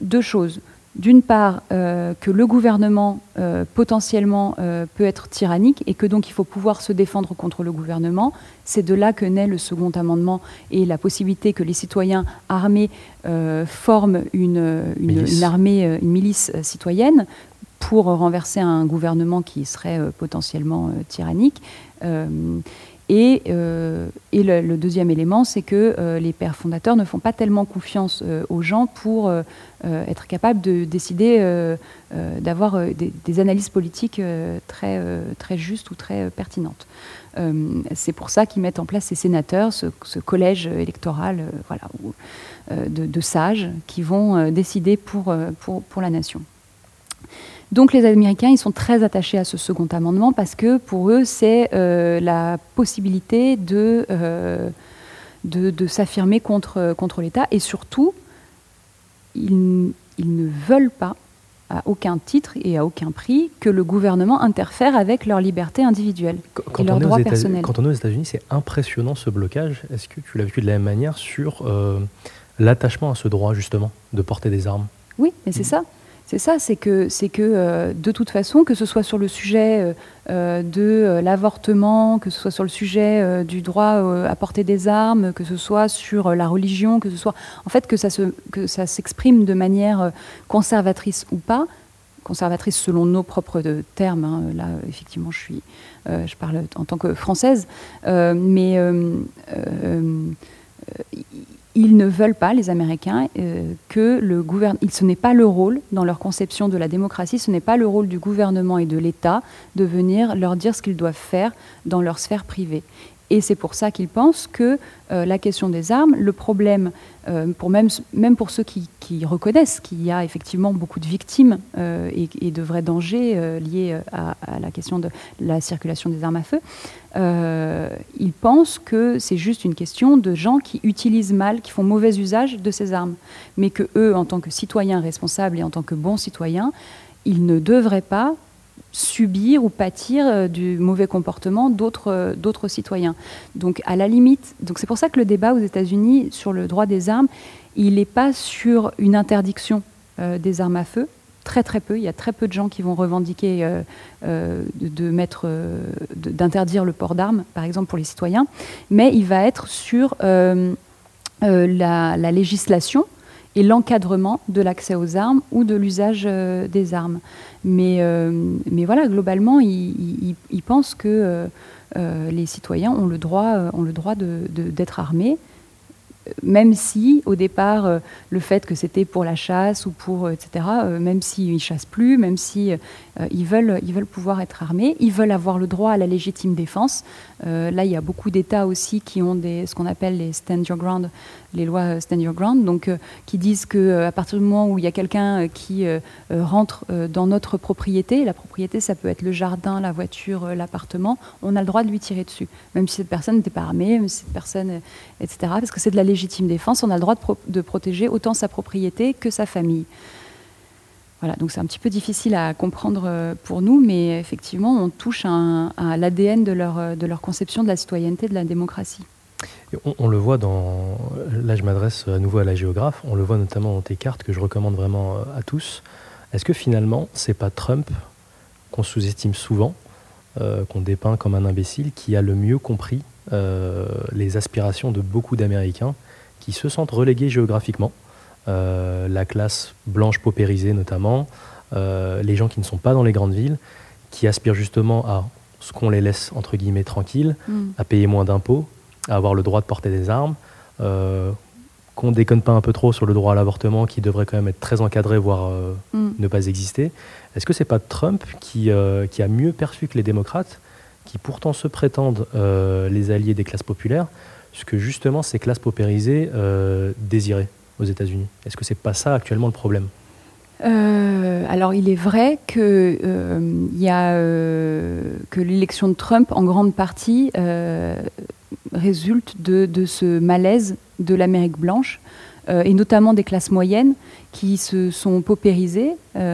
deux choses d'une part, euh, que le gouvernement euh, potentiellement euh, peut être tyrannique et que donc il faut pouvoir se défendre contre le gouvernement. C'est de là que naît le second amendement et la possibilité que les citoyens armés forment une, une, armée, une milice citoyenne pour renverser un gouvernement qui serait potentiellement tyrannique. Et, euh, le, deuxième élément, c'est que euh, les pères fondateurs ne font pas tellement confiance euh, aux gens pour être capables de décider d'avoir des, analyses politiques très, très justes ou très pertinentes. c'est pour ça qu'ils mettent en place ces sénateurs, ce, collège électoral voilà, de, de, sages qui vont décider pour, pour, pour la nation. Donc les Américains, ils sont très attachés à ce second amendement parce que pour eux, c'est euh, la possibilité de, euh, de, s'affirmer contre, contre l'État et surtout, ils, ne veulent pas à aucun titre et à aucun prix que le gouvernement interfère avec leur liberté individuelle et leurs droits personnels. Quand on est aux États-Unis, c'est impressionnant ce blocage. Est-ce que tu l'as vécu de la même manière sur euh, l'attachement à ce droit justement de porter des armes? Oui, mais c'est ça. C'est ça, c'est que, c'est que euh, de toute façon, que ce soit sur le sujet euh, euh, de l'avortement, que ce soit sur le sujet du droit à porter des armes, que ce soit sur la religion, que ce soit en fait que ça, se, que ça s'exprime de manière conservatrice ou pas, conservatrice selon nos propres termes. Hein, là, effectivement, je suis, je parle en tant que française, mais ils ne veulent pas, les Américains, euh, que le gouvernement. Ce n'est pas le rôle, dans leur conception de la démocratie, ce n'est pas le rôle du gouvernement et de l'État de venir leur dire ce qu'ils doivent faire dans leur sphère privée. Et c'est pour ça qu'ils pensent que la question des armes, le problème, pour même, pour ceux qui, reconnaissent qu'il y a effectivement beaucoup de victimes et, de vrais dangers liés à, à, la question de la circulation des armes à feu, ils pensent que c'est juste une question de gens qui utilisent mal, qui font mauvais usage de ces armes. Mais que eux, en tant que citoyens responsables et en tant que bons citoyens, ils ne devraient pas subir ou pâtir euh, du mauvais comportement euh, d'autres citoyens. Donc à la limite, c'est pour ça que le débat aux États-Unis sur le droit des armes, il n'est pas sur une interdiction euh, des armes à feu. Très très peu. Il y a très peu de gens qui vont revendiquer d'interdire le port d'armes, par exemple pour les citoyens. Mais il va être sur la législation et l'encadrement de l'accès aux armes ou de l'usage euh, des armes. Mais, euh, mais voilà, globalement, ils, pensent que euh, les citoyens ont le droit, d'être armés même si au départ euh, le fait que c'était pour la chasse ou pour euh, etc euh, même s'ils ne chassent plus même si ils veulent ils veulent pouvoir être armés ils veulent avoir le droit à la légitime défense. Là il y a beaucoup d'États aussi qui ont des ce qu'on appelle les stand your ground les lois stand your ground donc qui disent que à partir du moment où il y a quelqu'un qui rentre dans notre propriété la propriété ça peut être le jardin la voiture l'appartement on a le droit de lui tirer dessus même si cette personne n'était pas armée même si cette personne etc parce que c'est de la légitime défense, on a le droit de, protéger autant sa propriété que sa famille. Voilà, donc c'est un petit peu difficile à comprendre euh, pour nous, mais effectivement, on touche à, l'ADN de leur, euh, de leur conception de la citoyenneté, de la démocratie. on, le voit dans. Là, je m'adresse à nouveau à la géographe. On le voit notamment dans tes cartes que je recommande vraiment euh, à tous. Est-ce que finalement, c'est pas Trump qu'on sous-estime souvent, qu'on dépeint comme un imbécile, qui a le mieux compris les aspirations de beaucoup d'Américains qui se sentent relégués géographiquement. Euh, la classe blanche paupérisée notamment, euh, les gens qui ne sont pas dans les grandes villes, qui aspirent justement à ce qu'on les laisse entre guillemets tranquilles, mm. à payer moins d'impôts, à avoir le droit de porter des armes, qu'on déconne pas un peu trop sur le droit à l'avortement qui devrait quand même être très encadré, voire mm. ne pas exister. Est-ce que c'est pas Trump qui, qui, a mieux perçu que les démocrates qui pourtant se prétendent euh, les alliés des classes populaires, ce que justement ces classes paupérisées euh, désiraient aux États-Unis. Est-ce que c'est pas ça actuellement le problème? Euh, alors il est vrai a, que l'élection de Trump en grande partie résulte de, ce malaise de l'Amérique blanche et notamment des classes moyennes qui se sont paupérisées,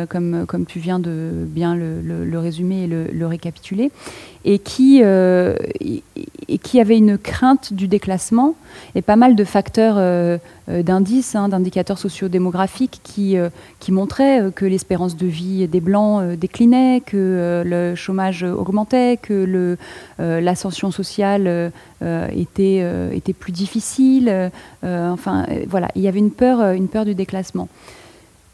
comme, comme tu viens de bien le, résumer et le, le récapituler, et qui, euh, et qui avait une crainte du déclassement et pas mal de facteurs euh, euh, d'indices, hein, d'indicateurs sociodémographiques qui, qui montraient que l'espérance de vie des Blancs déclinait, que le chômage augmentait, que l'ascension sociale était, était plus difficile. enfin, voilà, il y avait une peur, une peur du déclassement.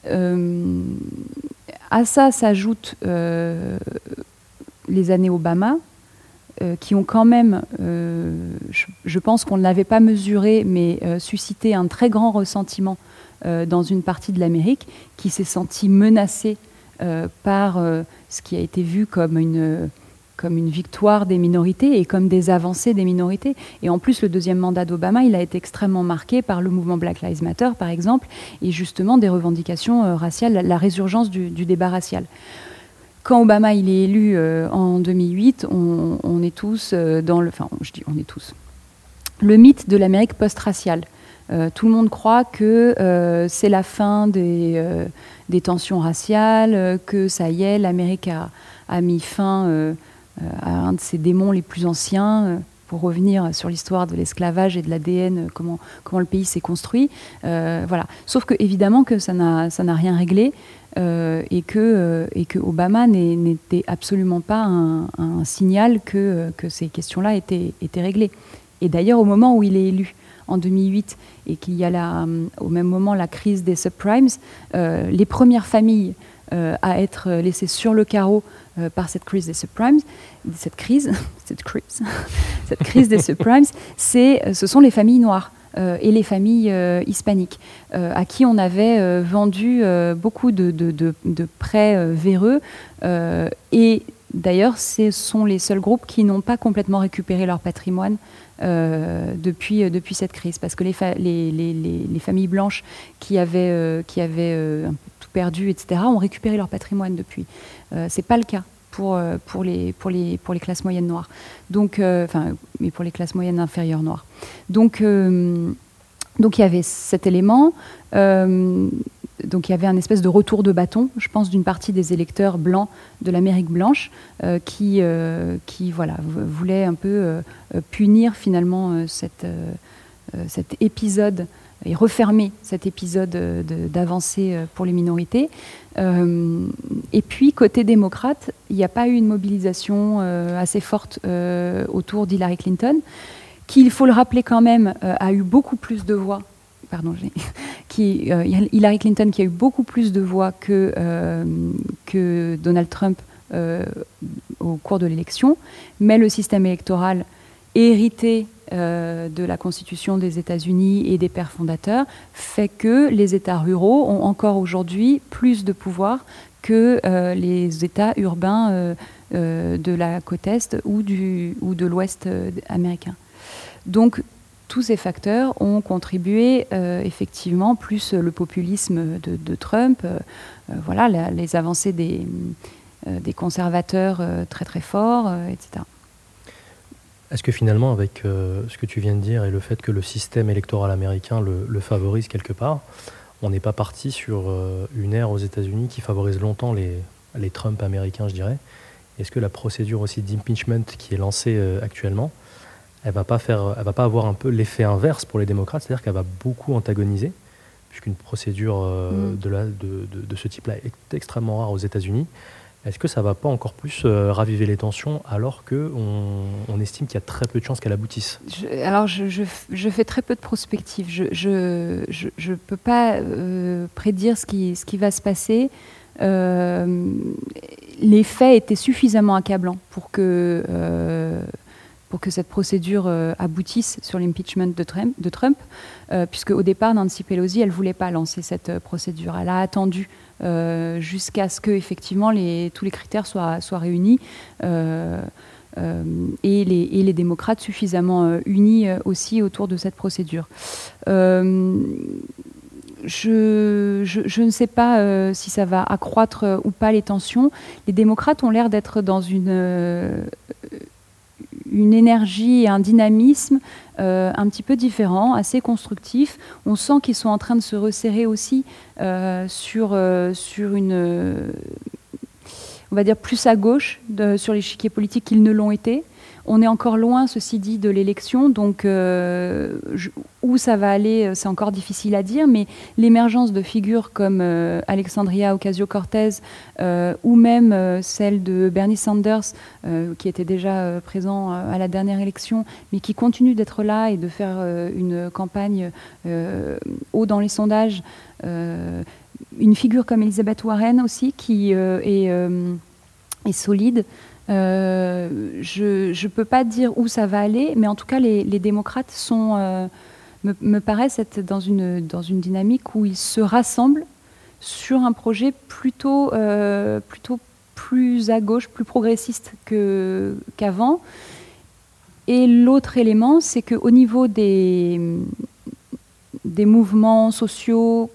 À ça s'ajoute les années Obama, euh, qui ont quand même, euh, je, pense qu'on ne l'avait pas mesuré, mais euh, suscité un très grand ressentiment dans une partie de l'Amérique qui s'est sentie menacée par ce qui a été vu comme une, comme une victoire des minorités et comme des avancées des minorités. Et en plus, le deuxième mandat d'Obama, il a été extrêmement marqué par le mouvement Black Lives Matter, par exemple, et justement des revendications raciales, la résurgence du débat racial quand Obama il est élu euh, en 2008, on, est tous euh, dans le, enfin je dis on est tous, le mythe de l'Amérique post-raciale. Euh, tout le monde croit que c'est la fin des, des, tensions raciales, que ça y est, l'Amérique a, a, mis fin à un de ses démons les plus anciens. pour revenir sur l'histoire de l'esclavage et de l'ADN, comment, comment le pays s'est construit. voilà. Sauf que évidemment que ça n'a rien réglé. Euh, et, que, euh, Obama n'était absolument pas un, signal que, ces questions-là étaient, réglées. Et d'ailleurs, au moment où il est élu, en 2008, et qu'il y a au même moment la crise des subprimes, euh, les premières familles à être laissées sur le carreau par cette crise des subprimes, cette crise, cette crise, cette crise des subprimes, c'est, ce sont les familles noires. Euh, et les familles euh, hispaniques, euh, à qui on avait vendu beaucoup de, prêts véreux et D'ailleurs, ce sont les seuls groupes qui n'ont pas complètement récupéré leur patrimoine depuis, cette crise, parce que les, les, les, les familles blanches qui avaient tout perdu, etc., ont récupéré leur patrimoine depuis. Ce n'est pas le cas pour, pour, les, pour, les, pour les classes moyennes noires. Donc, enfin, mais pour les classes moyennes inférieures noires. Donc, donc il y avait cet élément. Euh, donc il y avait un espèce de retour de bâton, je pense, d'une partie des électeurs blancs de l'Amérique blanche euh, qui, euh, qui voilà, voulait un peu punir finalement cette, cet épisode et refermer cet épisode d'avancée pour les minorités. et puis, côté démocrate, il n'y a pas eu une mobilisation assez forte autour d'Hillary Clinton qui, il faut le rappeler quand même, euh, a eu beaucoup plus de voix. Pardon, euh, Hillary Clinton qui a eu beaucoup plus de voix euh, que Donald Trump au cours de l'élection, mais le système électoral hérité de la Constitution des États-Unis et des pères fondateurs fait que les États ruraux ont encore aujourd'hui plus de pouvoir que les États urbains de la côte Est ou, de l'Ouest américain. Donc tous ces facteurs ont contribué euh, effectivement, plus le populisme de, Trump, euh, euh, voilà, les avancées des, conservateurs très très forts, etc. Est-ce que finalement, avec ce que tu viens de dire et le fait que le système électoral américain le, favorise quelque part, on n'est pas parti sur une ère aux États-Unis qui favorise longtemps les, les Trump américains, je dirais? Est-ce que la procédure aussi d'impeachment qui est lancée actuellement, elle va pas faire, elle va pas avoir un peu l'effet inverse pour les démocrates, c'est-à-dire qu'elle va beaucoup antagoniser, puisqu'une procédure euh, mm. de, la, de, de, ce type-là est extrêmement rare aux États-Unis. Est-ce que ça va pas encore plus euh, raviver les tensions alors qu'on on estime qu'il y a très peu de chances qu'elle aboutisse? Alors je, fais très peu de prospective. Je ne peux pas euh, prédire ce qui, ce qui va se passer. les faits étaient suffisamment accablants pour que pour que cette procédure euh, aboutisse sur l'impeachment de Trump, de euh, puisque au départ, Nancy Pelosi, elle ne voulait pas lancer cette euh, procédure. Elle a attendu jusqu'à ce que effectivement tous les critères soient, réunis. et, les, et, les, démocrates suffisamment unis aussi autour de cette procédure. Je, je, ne sais pas si ça va accroître ou pas les tensions. Les démocrates ont l'air d'être dans une, une énergie et un dynamisme euh, un petit peu différent, assez constructif. On sent qu'ils sont en train de se resserrer aussi euh, euh, sur une, on va dire, plus à gauche sur l'échiquier politique qu'ils ne l'ont été. On est encore loin, ceci dit, de l'élection, donc euh, où ça va aller, euh, c'est encore difficile à dire, mais l'émergence de figures comme euh, Alexandria Ocasio-Cortez ou même celle de Bernie Sanders, qui était déjà présent à la dernière élection, mais qui continue d'être là et de faire une campagne haut dans les sondages. Une figure comme Elizabeth Warren aussi, qui est, est solide. Euh, je ne peux pas dire où ça va aller, mais en tout cas, les, démocrates sont, euh, me, paraissent être dans une, dans une dynamique où ils se rassemblent sur un projet plutôt, euh, plutôt plus à gauche, plus progressiste qu'avant. Et l'autre élément, c'est qu'au niveau des, des mouvements sociaux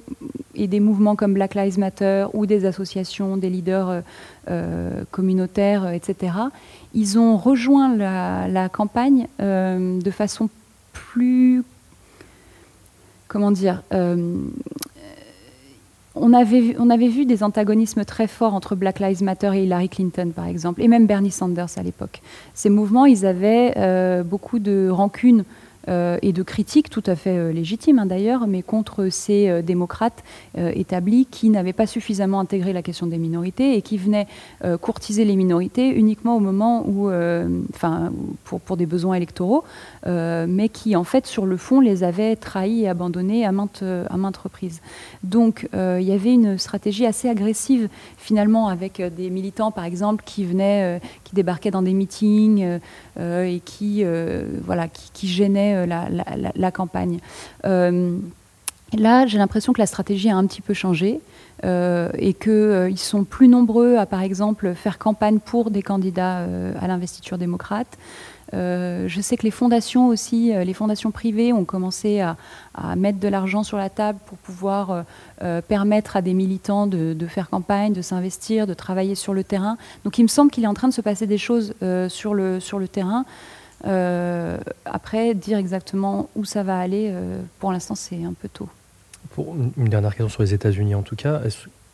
et des mouvements comme Black Lives Matter ou des associations, des leaders euh, euh, communautaires, euh, etc., ils ont rejoint la, campagne de façon plus... Comment dire on avait, on avait vu des antagonismes très forts entre Black Lives Matter et Hillary Clinton, par exemple, et même Bernie Sanders à l'époque. Ces mouvements, ils avaient beaucoup de rancune et de critiques tout à fait euh, légitimes hein, d'ailleurs, mais contre ces euh, démocrates établis qui n'avaient pas suffisamment intégré la question des minorités et qui venaient courtiser les minorités uniquement au moment où, enfin, pour, pour, des besoins électoraux, mais qui en fait sur le fond les avaient trahis et abandonnés à à maintes reprises. Donc il y avait une stratégie assez agressive finalement avec des militants par exemple qui venaient, qui débarquaient dans des meetings et qui, voilà, qui, qui gênaient euh, la, campagne. Euh, Là, j'ai l'impression que la stratégie a un petit peu changé euh, et qu'ils euh, sont plus nombreux à, par exemple, faire campagne pour des candidats euh, à l'investiture démocrate. Je sais que les fondations aussi, les fondations privées ont commencé à, mettre de l'argent sur la table pour pouvoir permettre à des militants de, faire campagne, de s'investir, de travailler sur le terrain. Donc il me semble qu'il est en train de se passer des choses sur, le, terrain. après, dire exactement où ça va aller, pour l'instant, c'est un peu tôt. Une dernière question sur les États-Unis, en tout cas,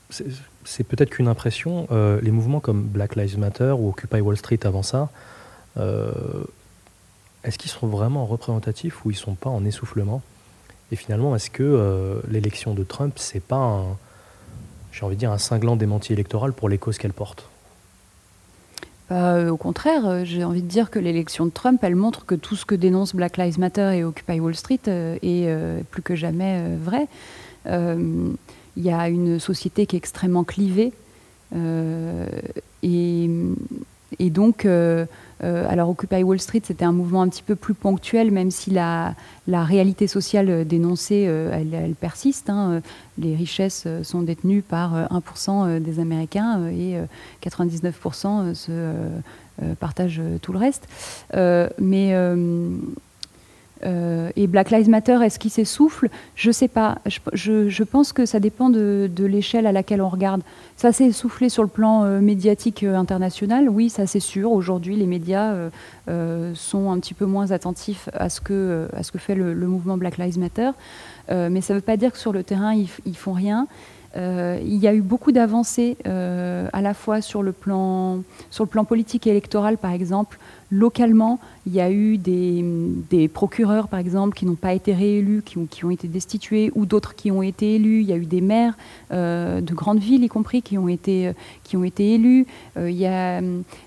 c'est peut-être qu'une impression. Euh, les mouvements comme Black Lives Matter ou Occupy Wall Street avant ça, euh, est-ce qu'ils sont vraiment représentatifs ou ils sont pas en essoufflement? Et finalement, est-ce que euh, l'élection de Trump, c'est pas j'ai envie de dire, un cinglant démenti électoral pour les causes qu'elle porte? Bah, au contraire, j'ai envie de dire que l'élection de Trump, elle montre que tout ce que dénonce Black Lives Matter et Occupy Wall Street est plus que jamais vrai. Il y a une société qui est extrêmement clivée. et, donc, euh, alors Occupy Wall Street, c'était un mouvement un petit peu plus ponctuel, même si la, réalité sociale dénoncée, euh, elle, persiste. Hein. Les richesses sont détenues par 1% euh, des Américains et 99% se partagent tout le reste. mais euh, et Black Lives Matter, est-ce qu'il s'essouffle? Je ne sais pas. Je, pense que ça dépend de, l'échelle à laquelle on regarde. Ça s'est essoufflé sur le plan euh, médiatique euh, international, oui, ça c'est sûr. Aujourd'hui, les médias sont un petit peu moins attentifs à ce que, fait le, mouvement Black Lives Matter. mais ça ne veut pas dire que sur le terrain, ils, ils font rien. il y a eu beaucoup d'avancées à la fois sur le plan politique et électoral, par exemple, localement, il y a eu des, procureurs, par exemple, qui n'ont pas été réélus, qui ont, été destitués, ou d'autres qui ont été élus. Il y a eu des maires euh, de grandes villes, y compris, qui ont été, été élus. Euh, il y a,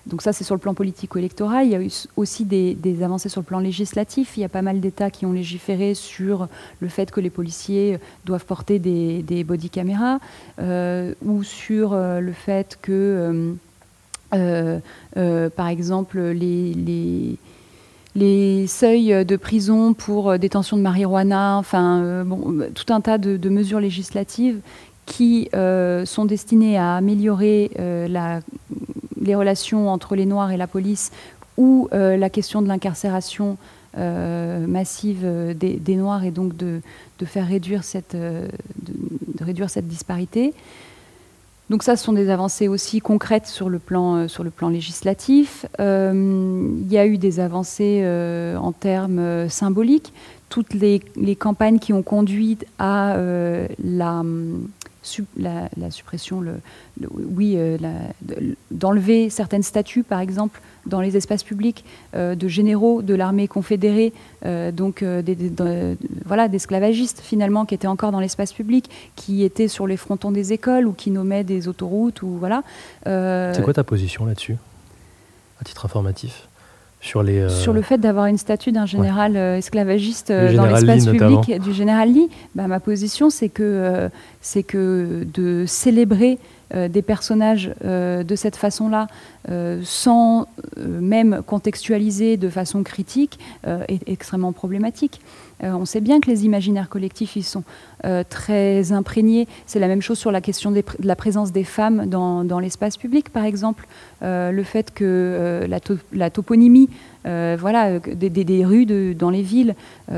donc ça, c'est sur le plan politico-électoral. Il y a eu aussi des, avancées sur le plan législatif. Il y a pas mal d'États qui ont légiféré sur le fait que les policiers doivent porter des, body caméras, euh, ou sur le fait que... par exemple, les, seuils de prison pour euh, détention de marijuana, enfin, euh, tout un tas de, mesures législatives qui euh, sont destinées à améliorer les relations entre les Noirs et la police ou la question de l'incarcération massive des, Noirs et donc de, faire réduire cette disparité. Donc ça, ce sont des avancées aussi concrètes sur le plan, euh, sur le plan législatif. Euh, il y a eu des avancées euh, en termes symboliques. Toutes les, campagnes qui ont conduit à la, la, suppression, le, oui, d'enlever certaines statues, par exemple, dans les espaces publics euh, de généraux de l'armée confédérée, euh, donc euh, voilà, d'esclavagistes finalement qui étaient encore dans l'espace public, qui étaient sur les frontons des écoles ou qui nommaient des autoroutes ou voilà. C'est quoi ta position là-dessus, à titre informatif? Sur, les, sur le fait d'avoir une statue d'un général esclavagiste dans l'espace public, du général Lee, bah, ma position c'est que, c'est que de célébrer euh, des personnages euh, de cette façon-là, euh, sans même contextualiser de façon critique, est extrêmement problématique. On sait bien que les imaginaires collectifs, ils sont très imprégnés. C'est la même chose sur la question de la présence des femmes dans, l'espace public, par exemple. le fait que la, toponymie voilà, des, rues dans les villes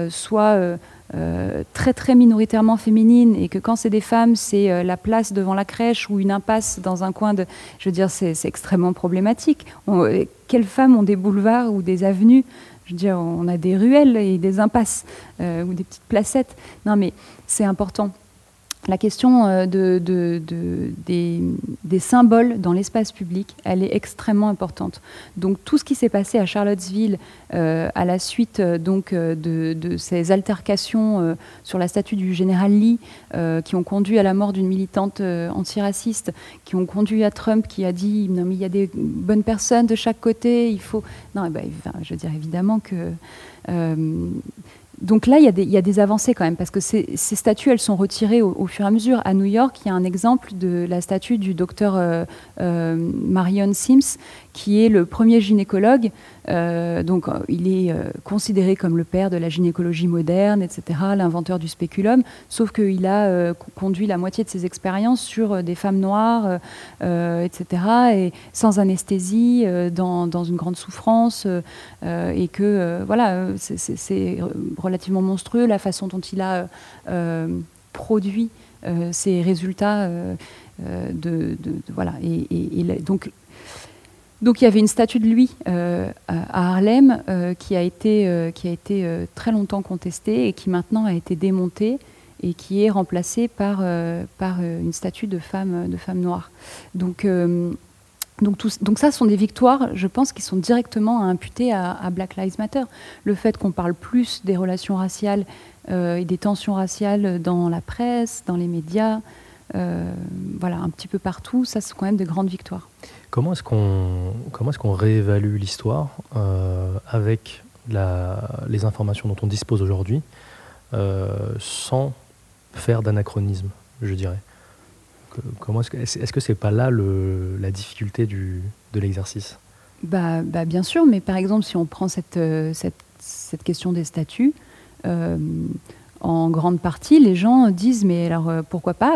soit euh, très minoritairement féminine et que quand c'est des femmes, c'est euh, la place devant la crèche ou une impasse dans un coin de... Je veux c'est extrêmement problématique. Euh, quelles femmes ont des boulevards ou des avenues je veux dire, on a des ruelles et des impasses ou des petites placettes. Non, mais c'est important la question euh, de, des, symboles dans l'espace public, elle est extrêmement importante. Donc tout ce qui s'est passé à Charlottesville euh, à la suite euh, donc, de, ces altercations sur la statue du général Lee, qui ont conduit à la mort d'une militante antiraciste, qui ont conduit à Trump qui a dit non mais il y a des bonnes personnes de chaque côté, il faut... Non, eh ben, je veux dire évidemment que donc là, il y, a des, avancées quand même, parce que ces, statues, elles sont retirées au, fur et à mesure. À New York, il y a un exemple de la statue du docteur euh, euh, Marion Sims, qui est le premier gynécologue. Euh, donc, euh, il est euh, considéré comme le père de la gynécologie moderne, etc., l'inventeur du spéculum, sauf qu'il a conduit la moitié de ses expériences sur des femmes noires, etc., et sans anesthésie, dans, une grande souffrance, et que, voilà, c'est relativement monstrueux la façon dont il a produit ces résultats. de, voilà. Et donc, donc il y avait une statue de lui euh, à Harlem euh, qui a été, euh, qui a été très longtemps contestée et qui maintenant a été démontée et qui est remplacée par, une statue de femme, de femme noire. Donc, ça, sont des victoires, je pense, qui sont directement imputées à, à Black Lives Matter. Le fait qu'on parle plus des relations raciales et des tensions raciales dans la presse, dans les médias, voilà, un petit peu partout, ça, c'est quand même de grandes victoires. Comment est-ce qu'on comment est-ce qu'on réévalue l'histoire euh, avec les informations dont on dispose aujourd'hui euh, sans faire d'anachronisme, je dirais? Comment est-ce que est-ce que c'est pas là le, la difficulté du, de l'exercice? Bah, bah, bien sûr, mais par exemple si on prend cette, euh, cette, cette question des statuts, en grande partie, les gens disent mais alors pourquoi pas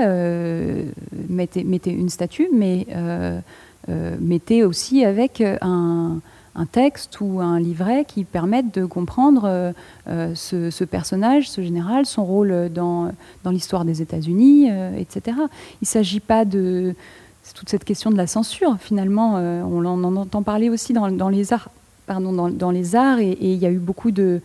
mettez, mettez, une statue, mais euh, mettez aussi avec euh, un, texte ou un livret qui permettent de comprendre euh, ce, personnage, ce général, son rôle dans, dans l'histoire des États-Unis, etc. Il ne s'agit pas de toute cette question de la censure. Finalement, on en, entend parler aussi dans, les arts, pardon, dans les arts, et il y a eu beaucoup de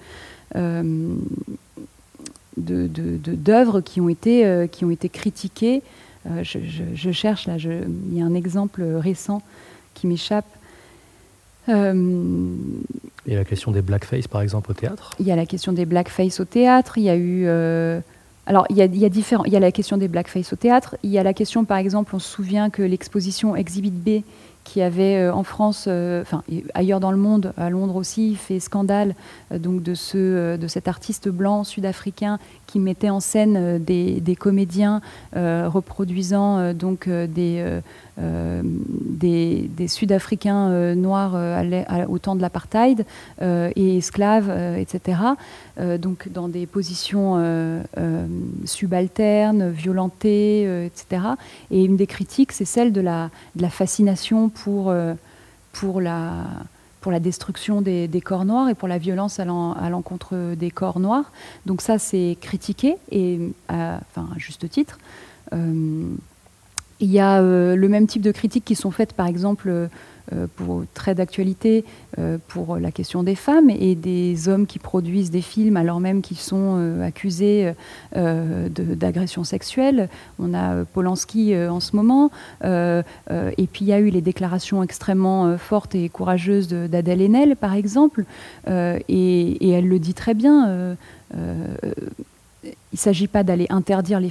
d'œuvres qui ont été qui ont été critiquées euh, je, cherche là, il y a un exemple récent qui m'échappe. Euh, il y a la question des blackface, par exemple, au théâtre? Il y a la question des blackface au théâtre. Il y a eu. Euh, alors, il y, a, il, y a différents, il y a la question des blackface au théâtre. Il y a la question, par exemple, on se souvient que l'exposition Exhibit B qui avait euh, en France, euh, enfin ailleurs dans le monde, à Londres aussi, fait scandale euh, donc de, ce, de cet artiste blanc sud-africain qui mettait en scène des, des comédiens reproduisant donc des, Sud-Africains noirs au temps de l'apartheid et esclaves, etc. donc dans des positions subalternes, violentées, etc. Et une des critiques, c'est celle de la, de la fascination pour, euh, pour, la, pour la destruction des, corps noirs et pour la violence à l'encontre des corps noirs. Donc ça, c'est critiqué, et à, enfin, juste titre. Euh, il y a euh, le même type de critiques qui sont faites, par exemple, euh, pour très d'actualité euh, pour la question des femmes et des hommes qui produisent des films alors même qu'ils sont euh, accusés d'agression sexuelle. On a Polanski en ce moment. et puis il y a eu les déclarations extrêmement fortes et courageuses d'Adèle Haenel, par exemple. Et, elle le dit très bien il ne s'agit pas d'aller interdire les,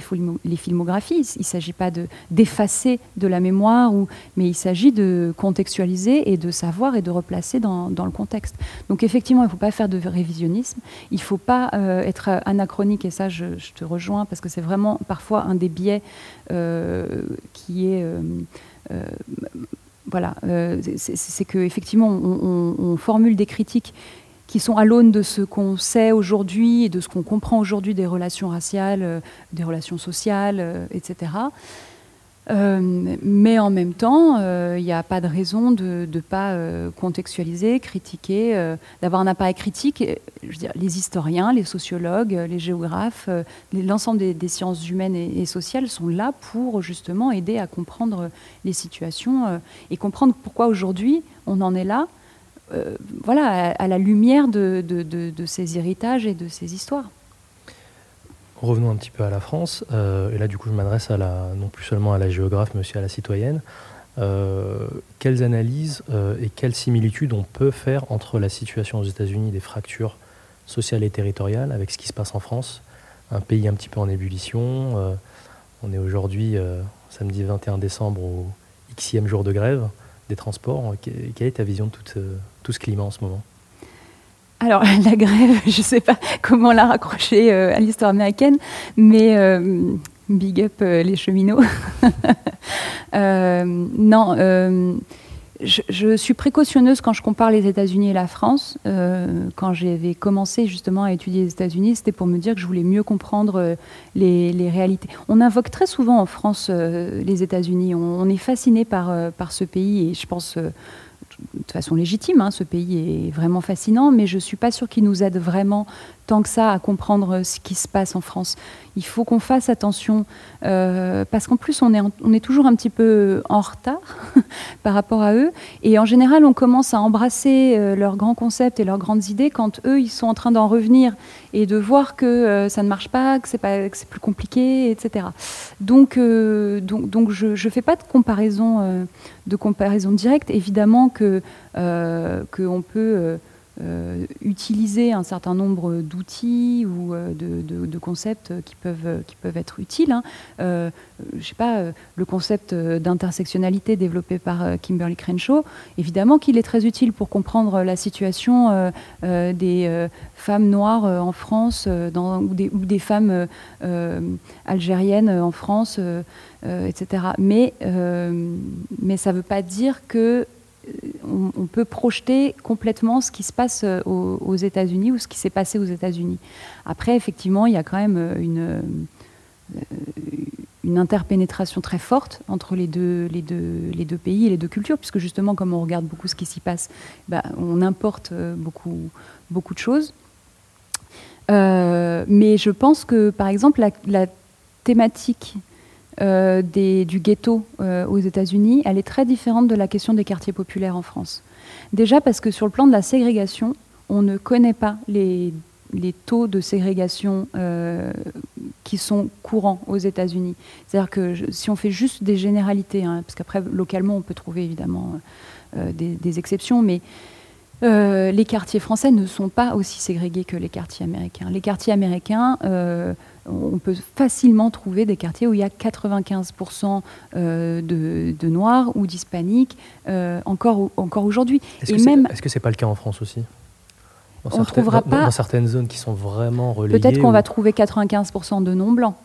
filmographies, il ne s'agit pas d'effacer de, la mémoire, mais il s'agit de contextualiser et de savoir et de replacer dans, le contexte. Donc effectivement, il ne faut pas faire de révisionnisme, il ne faut pas euh, être anachronique, et ça je, te rejoins, parce que c'est vraiment parfois un des biais euh, qui est... Euh, voilà, c'est qu'effectivement, on, on formule des critiques qui sont à l'aune de ce qu'on sait aujourd'hui et de ce qu'on comprend aujourd'hui des relations raciales, euh, des relations sociales, euh, etc. Euh, mais en même temps, il n'y a pas de raison de ne pas contextualiser, critiquer, d'avoir un appareil critique. Je veux dire, les historiens, les sociologues, les géographes, l'ensemble des, sciences humaines et, et, sociales sont là pour justement aider à comprendre les situations et comprendre pourquoi aujourd'hui on en est là euh, voilà, à, la lumière de, ces héritages et de ces histoires. Revenons un petit peu à la France, euh, et là du coup je m'adresse à la, non plus seulement à la géographe, mais aussi à la citoyenne. Euh, quelles analyses et quelles similitudes on peut faire entre la situation aux États-Unis des fractures sociales et territoriales avec ce qui se passe en France, un pays un petit peu en ébullition. on est aujourd'hui samedi 21 décembre au xème jour de grève des transports. Quelle est ta vision de tout, tout ce climat en ce moment alors, la grève, je ne sais pas comment la raccrocher euh, à l'histoire américaine, mais euh, big up euh, les cheminots. non, je, suis précautionneuse quand je compare les États-Unis et la France. quand j'avais commencé justement à étudier les États-Unis, c'était pour me dire que je voulais mieux comprendre les, réalités. On invoque très souvent en France les États-Unis. On, est fasciné par ce pays et je pense de façon légitime. Hein, ce pays est vraiment fascinant, mais je ne suis pas sûre qu'il nous aide vraiment tant que ça à comprendre ce qui se passe en France. Il faut qu'on fasse attention, euh, parce qu'en plus, on est, on est toujours un petit peu en retard par rapport à eux. Et en général, on commence à embrasser euh, leurs grands concepts et leurs grandes idées quand eux, ils sont en train d'en revenir et de voir que euh, ça ne marche pas, que c'est plus compliqué, etc. Donc, donc, donc je ne fais pas de comparaison, de comparaison directe. Évidemment que qu'on peut euh, utiliser un certain nombre d'outils ou euh, de, concepts qui peuvent, qui peuvent être utiles. Hein. Euh, sais pas, le concept d'intersectionnalité développé par Kimberly Crenshaw, évidemment qu'il est très utile pour comprendre la situation des femmes noires en France dans, ou, des, femmes algériennes en France, etc. Mais ça ne veut pas dire que on, peut projeter complètement ce qui se passe euh, aux, États-Unis ou ce qui s'est passé aux États-Unis. Après, effectivement, il y a quand même euh, une, euh, interpénétration très forte entre les deux, pays et les deux cultures, puisque justement, comme on regarde beaucoup ce qui s'y passe, bah, on importe beaucoup, de choses. mais je pense que, par exemple, la thématique euh, du ghetto euh, aux États-Unis, elle est très différente de la question des quartiers populaires en France. Déjà parce que sur le plan de la ségrégation, on ne connaît pas les, taux de ségrégation euh, qui sont courants aux États-Unis. C'est-à-dire que si on fait juste des généralités, hein, parce qu'après localement on peut trouver évidemment des, des, exceptions, mais les quartiers français ne sont pas aussi ségrégés que les quartiers américains. Les quartiers américains on peut facilement trouver des quartiers où il y a 95% euh, de, noirs ou d'hispaniques euh, encore, encore aujourd'hui. Est-ce que ce n'est pas le cas en France aussi? Dans on trouvera pas... dans certaines zones qui sont vraiment relayées Peut-être qu'on va trouver 95% de non-blancs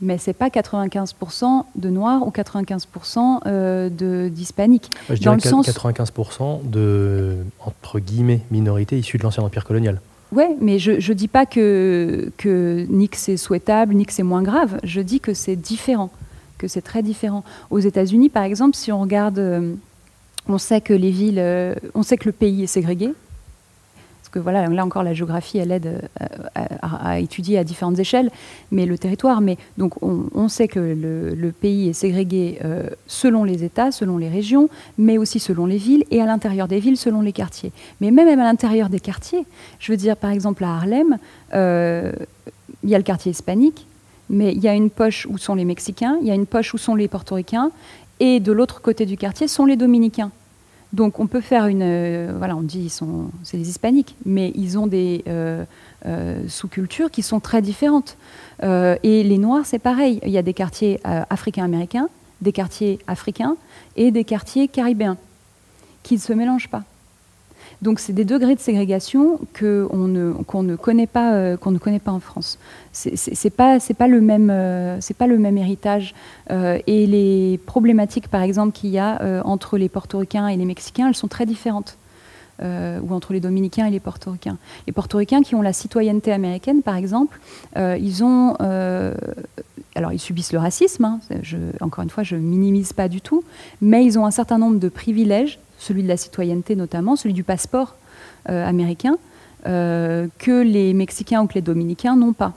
mais ce n'est pas 95% de noirs ou 95% euh, d'hispaniques. Je dirais dans le 95% de, entre guillemets, minorités issues de l'ancien empire colonial. Oui, mais je ne dis pas que, que ni que c'est souhaitable, ni que c'est moins grave. Je dis que c'est différent, que c'est très différent. Aux États-Unis, par exemple, si on regarde, euh, on sait que les villes, euh, on sait que le pays est ségrégué, voilà, là encore, la géographie, elle aide euh, à, étudier à différentes échelles, mais le territoire. Mais donc, on, sait que le, pays est ségrégé euh, selon les États, selon les régions, mais aussi selon les villes, et à l'intérieur des villes, selon les quartiers. Mais même à l'intérieur des quartiers, je veux dire, par exemple, à Harlem, euh, il y a le quartier hispanique, mais il y a une poche où sont les Mexicains, il y a une poche où sont les Portoricains, et de l'autre côté du quartier sont les Dominicains. Donc on peut faire une... Euh, voilà, on dit sont, c'est des hispaniques, mais ils ont des euh, euh, sous-cultures qui sont très différentes. et les Noirs, c'est pareil. Il y a des quartiers africains-américains, des quartiers africains et des quartiers caribéens qui ne se mélangent pas. Donc c'est des degrés de ségrégation qu'on ne, qu'on ne, connaît pas, euh, qu'on ne connaît pas en France. C'est pas, pas, le même, euh, pas le même héritage. Euh, et les problématiques, par exemple, qu'il y a entre les portoricains et les mexicains, elles sont très différentes. ou entre les dominicains et les portoricains. Les portoricains qui ont la citoyenneté américaine, par exemple, ils ont alors ils subissent le racisme, hein, encore une fois, je minimise pas du tout, mais ils ont un certain nombre de privilèges celui de la citoyenneté notamment, celui du passeport euh, américain, euh, que les Mexicains ou que les Dominicains n'ont pas.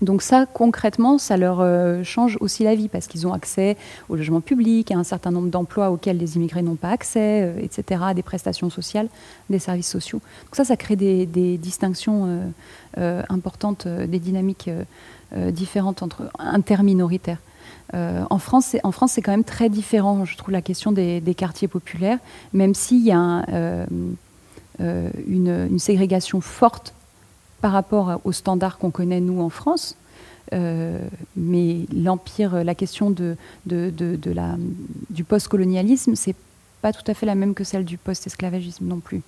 Donc ça, concrètement, ça leur euh, change aussi la vie parce qu'ils ont accès au logement public, à un certain nombre d'emplois auxquels les immigrés n'ont pas accès, etc., à des prestations sociales, des services sociaux. Donc ça, ça crée des, distinctions importantes, des dynamiques différentes entre interminoritaires. Euh, en France, c'est quand même très différent, je trouve, la question des, quartiers populaires, même s'il y a euh, euh, une, ségrégation forte par rapport aux standards qu'on connaît, nous, en France. mais l'empire, la question du post-colonialisme, c'est pas tout à fait la même que celle du post-esclavagisme non plus.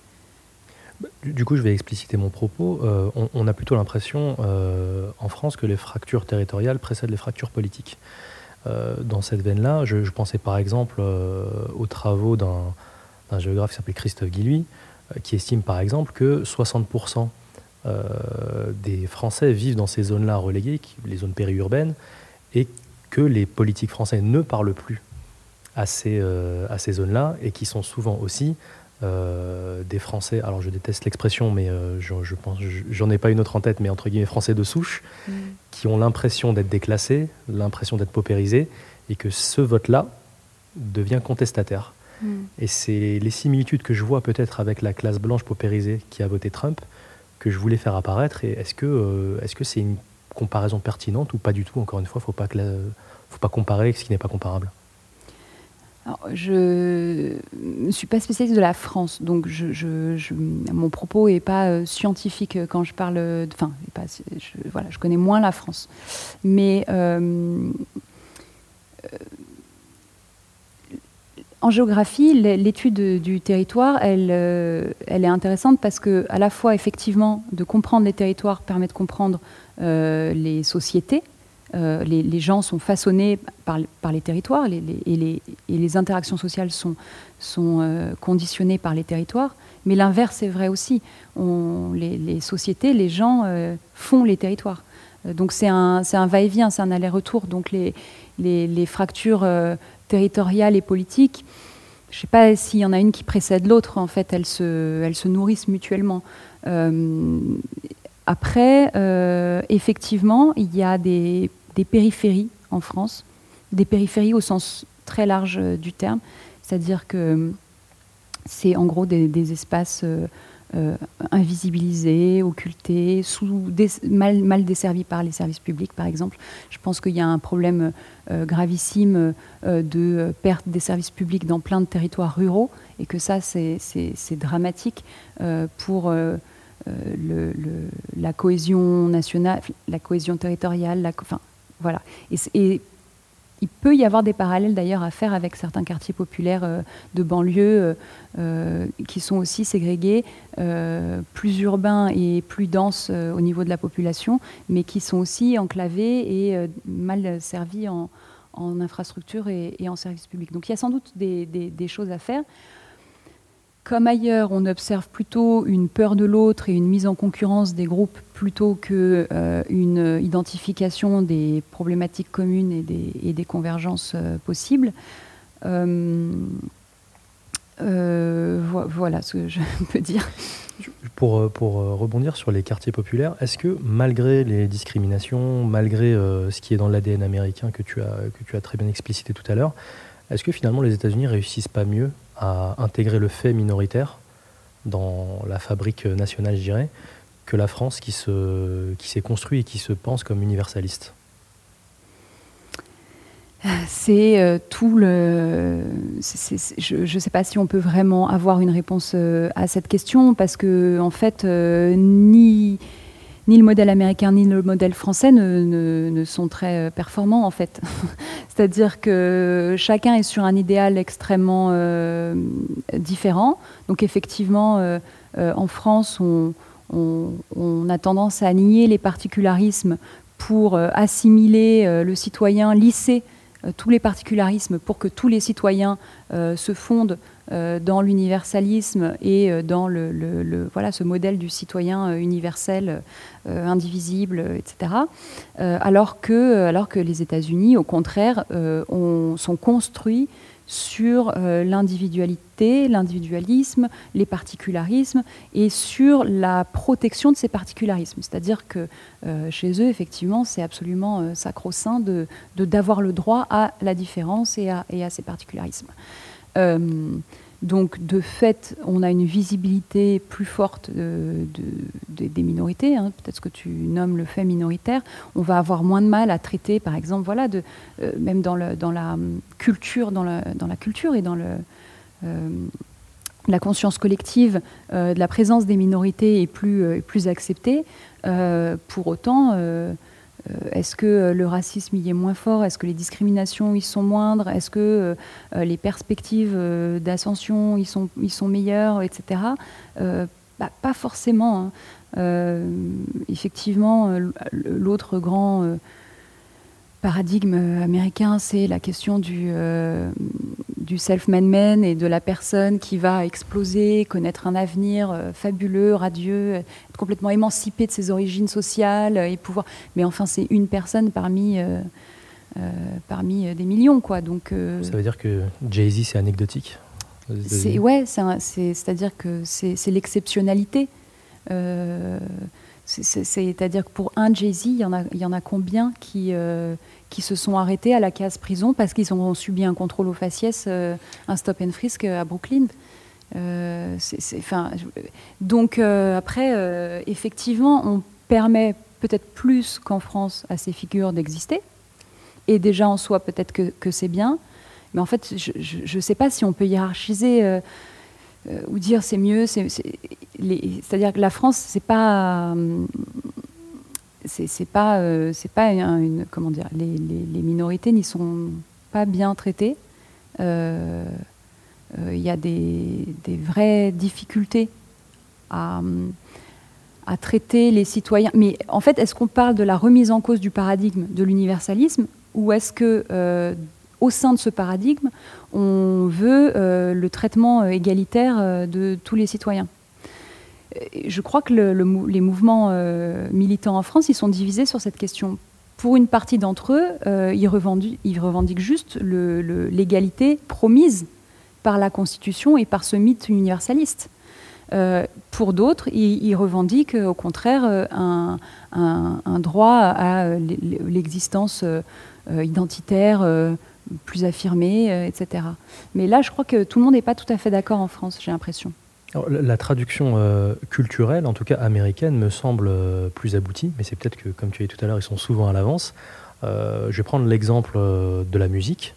Du coup, je vais expliciter mon propos. on, a plutôt l'impression en France que les fractures territoriales précèdent les fractures politiques. Dans cette veine-là. Je, pensais par exemple aux travaux d'un géographe qui s'appelle Christophe Guilluy, qui estime par exemple que 60% des Français vivent dans ces zones-là reléguées, les zones périurbaines, et que les politiques français ne parlent plus à ces, à ces zones-là, et qui sont souvent aussi euh, des Français, alors je déteste l'expression, mais euh, je, pense, j'en ai pas une autre en tête, mais entre guillemets Français de souche, mm. qui ont l'impression d'être déclassés, l'impression d'être paupérisés, et que ce vote-là devient contestataire. Mm. Et c'est les similitudes que je vois peut-être avec la classe blanche paupérisée qui a voté Trump que je voulais faire apparaître. Et est-ce que euh, est-ce que c'est une comparaison pertinente ou pas du tout Encore une fois, faut pas faut pas comparer ce qui n'est pas comparable? Je ne suis pas spécialiste de la France, donc mon propos n'est pas euh, scientifique quand je parle. Enfin, je, voilà, je connais moins la France. Mais euh, euh, en géographie, l'étude du territoire, elle, elle est intéressante parce que, à la fois, effectivement, de comprendre les territoires permet de comprendre les sociétés euh, les, gens sont façonnés par, les territoires et, les, interactions sociales sont, euh, conditionnées par les territoires. Mais l'inverse est vrai aussi. les, sociétés, les gens euh, font les territoires. Donc c'est un, va-et-vient, c'est un aller-retour. Donc les, fractures territoriales et politiques, je ne sais pas s'il y en a une qui précède l'autre. En fait, elles se, nourrissent mutuellement. Après, effectivement, il y a des des périphéries en France, des périphéries au sens très large euh, du terme, c'est-à-dire que euh, c'est en gros des, espaces euh, invisibilisés, occultés, mal, desservis par les services publics, par exemple. Je pense qu'il y a un problème gravissime de perte des services publics dans plein de territoires ruraux, et que ça, c'est dramatique pour la cohésion nationale, la cohésion territoriale, la, enfin, Et, il peut y avoir des parallèles d'ailleurs à faire avec certains quartiers populaires euh, de banlieue euh, euh, qui sont aussi ségrégés, plus urbains et plus denses au niveau de la population, mais qui sont aussi enclavés et mal servis en, infrastructure et, en services publics. Donc il y a sans doute des choses à faire. Comme ailleurs, on observe plutôt une peur de l'autre et une mise en concurrence des groupes plutôt qu'une euh, identification des problématiques communes et des, convergences euh, possibles. Euh, voilà ce que je peux dire. Pour, pour rebondir sur les quartiers populaires, est-ce que malgré les discriminations, malgré ce qui est dans l'ADN américain que tu, as, que tu as très bien explicité tout à l'heure, est-ce que finalement les États-Unis réussissent pas mieux à intégrer le fait minoritaire dans la fabrique nationale, je dirais, que la France qui s'est qui construit et qui se pense comme universaliste c'est euh, tout le. je ne sais pas si on peut vraiment avoir une réponse euh, à cette question parce que en fait, euh, ni ni le modèle américain ni le modèle français ne, sont très euh, performants en fait. C'est-à-dire que chacun est sur un idéal extrêmement euh, différent. Donc effectivement, euh, en France, on, a tendance à nier les particularismes pour assimiler le citoyen, lisser tous les particularismes pour que tous les citoyens se fondent dans l'universalisme et euh, dans le, voilà, ce modèle du citoyen euh, universel, indivisible, etc. alors, que, alors que les États-Unis, au contraire, sont construits sur l'individualité, l'individualisme, les particularismes et sur la protection de ces particularismes. C'est-à-dire que chez eux, effectivement, c'est absolument sacro-saint de, d'avoir le droit à la différence et à ces particularismes. Euh, donc, de fait, on a une visibilité plus forte euh, des minorités, hein, peut-être ce que tu nommes le fait minoritaire. On va avoir moins de mal à traiter, par exemple, voilà, euh, même dans, la culture, dans, la culture et dans la conscience collective, la présence des minorités est plus, plus acceptée. pour autant, est-ce que euh, le racisme y est moins fort? Est-ce que les discriminations y sont moindres? Est-ce que euh, les perspectives d'ascension y sont, y sont meilleures, etc. Bah, pas forcément. Hein. effectivement, l'autre grand paradigme américain, c'est la question du, du self-made man et de la personne qui va exploser, connaître un avenir fabuleux, radieux, être complètement émancipé de ses origines sociales et pouvoir. Mais enfin, c'est une personne parmi. parmi des millions, quoi. Donc, ça veut dire que Jay-Z c'est anecdotique. C'est ouais, c'est-à-dire que c'est l'exceptionnalité. Euh, c'est-à-dire que pour un Jay-Z, il y, en a, y en a combien qui, euh, qui se sont arrêtés à la case prison parce qu'ils ont subi un contrôle au faciès, euh, un stop and frisk à Brooklyn Donc après, effectivement, on permet peut-être plus qu'en France à ces figures d'exister. Et déjà en soi, peut-être que, que c'est bien. Mais en fait, je ne sais pas si on peut hiérarchiser euh, ou dire c'est mieux. C'est-à-dire que la France, c'est pas euh, les, minorités n'y sont pas bien traitées. Il euh, y a des, vraies difficultés à, à, traiter les citoyens. Mais en fait, est-ce qu'on parle de la remise en cause du paradigme de l'universalisme ou est-ce que au sein de ce paradigme, on veut euh, le traitement euh, égalitaire euh, de tous les citoyens? Je crois que les mouvements militants en France, ils sont divisés sur cette question. Pour une partie d'entre eux, ils, revendiquent, juste l'égalité promise par la Constitution et par ce mythe universaliste. pour d'autres, ils, revendiquent au contraire un, droit à l'existence identitaire plus affirmé, euh, etc. Mais là, je crois que tout le monde n'est pas tout à fait d'accord en France, j'ai l'impression. La traduction euh, culturelle, en tout cas américaine, me semble euh, plus aboutie, mais c'est peut-être que, comme tu as tout à l'heure, ils sont souvent à l'avance. je vais prendre l'exemple de la musique.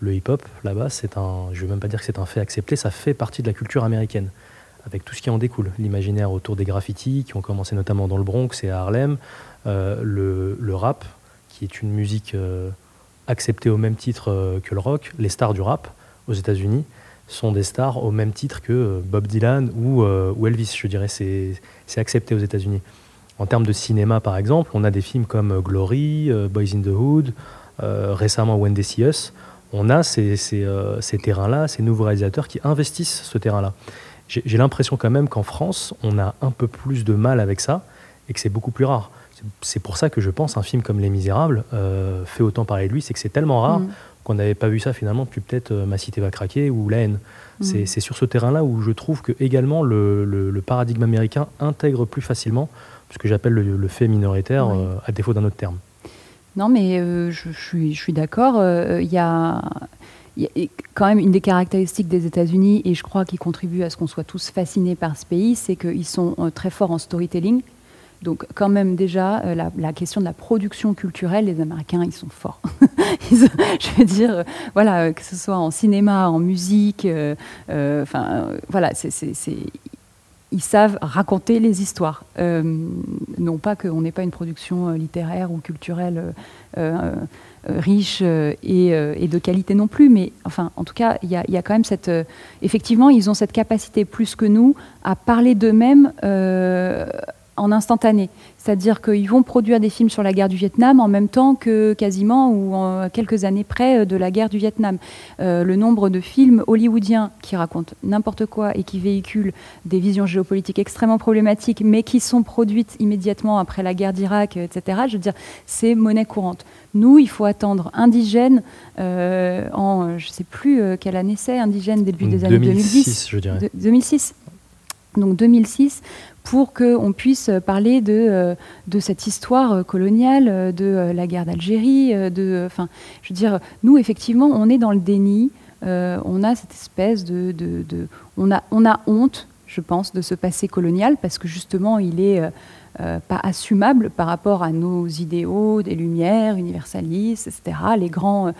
Le hip-hop, là-bas, c'est un, je ne vais même pas dire que c'est un fait accepté, ça fait partie de la culture américaine, avec tout ce qui en découle. L'imaginaire autour des graffitis, qui ont commencé notamment dans le Bronx et à Harlem, le, rap, qui est une musique acceptés au même titre euh, que le rock, les stars du rap aux États-Unis sont des stars au même titre que euh, Bob Dylan euh, ou, Elvis, je dirais. C'est accepté aux États-Unis. En termes de cinéma, par exemple, on a des films comme Glory, Boys in the Hood, récemment When They See Us. On a ces, ces terrains-là, ces nouveaux réalisateurs qui investissent ce terrain-là. J'ai l'impression quand même qu'en France, on a un peu plus de mal avec ça et que c'est beaucoup plus rare c'est pour ça que je pense un film comme Les Misérables euh, fait autant parler de lui, c'est que c'est tellement rare mm. Qu'on n'avait pas vu ça finalement depuis peut-être euh, Ma cité va craquer ou La haine. Mm. C'est sur ce terrain-là où je trouve que également le, paradigme américain intègre plus facilement ce que j'appelle le, fait minoritaire, euh, à défaut d'un autre terme. Non, mais je, suis, je suis d'accord. Il y a quand même une des caractéristiques des États-Unis, et je crois qu'ils contribuent à ce qu'on soit tous fascinés par ce pays, c'est qu'ils sont très forts en storytelling. Donc quand même déjà, euh, la, question de la production culturelle, les Américains, ils sont forts. je veux dire, euh, voilà, euh, que ce soit en cinéma, en musique, enfin voilà, ils savent raconter les histoires. non pas qu'on n'ait pas une production littéraire ou culturelle riche et, de qualité non plus, mais enfin, en tout cas, il y, y, a quand même cette. effectivement, ils ont cette capacité plus que nous à parler d'eux-mêmes en instantané. C'est-à-dire qu'ils vont produire des films sur la guerre du Vietnam en même temps que quasiment ou en quelques années près euh, de la guerre du Vietnam. Euh, le nombre de films hollywoodiens qui racontent n'importe quoi et qui véhiculent des visions géopolitiques extrêmement problématiques, mais qui sont produites immédiatement après la guerre d'Irak, etc., je veux dire, c'est monnaie courante. Nous, il faut attendre Indigène euh, en, je ne sais plus quelle année c'est, Indigène début des années 2010. je dirais. 2006 donc 2006, pour qu'on puisse parler de, euh, cette histoire euh, coloniale, euh, de la guerre d'Algérie. De, enfin, je veux dire, nous, effectivement, on est dans le déni. on a cette espèce de, de, on, a, on a honte, je pense, de ce passé colonial parce que justement, il est pas assumable par rapport à nos idéaux des Lumières, universalistes, etc. Les grands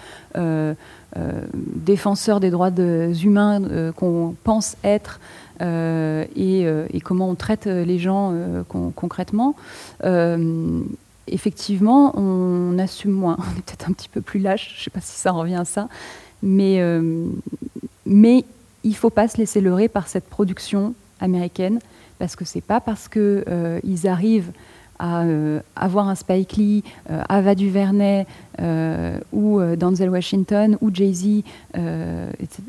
défenseurs des droits humains qu'on pense être euh, euh, et, comment on traite les gens euh, concrètement effectivement, on assume moins. On est peut-être un petit peu plus lâche, je ne sais pas si ça revient à ça, mais, mais il ne faut pas se laisser leurrer par cette production américaine, parce que ce n'est pas parce qu'ils ils arrivent à avoir un Spike Lee, Ava DuVernay ou Denzel Washington ou Jay-Z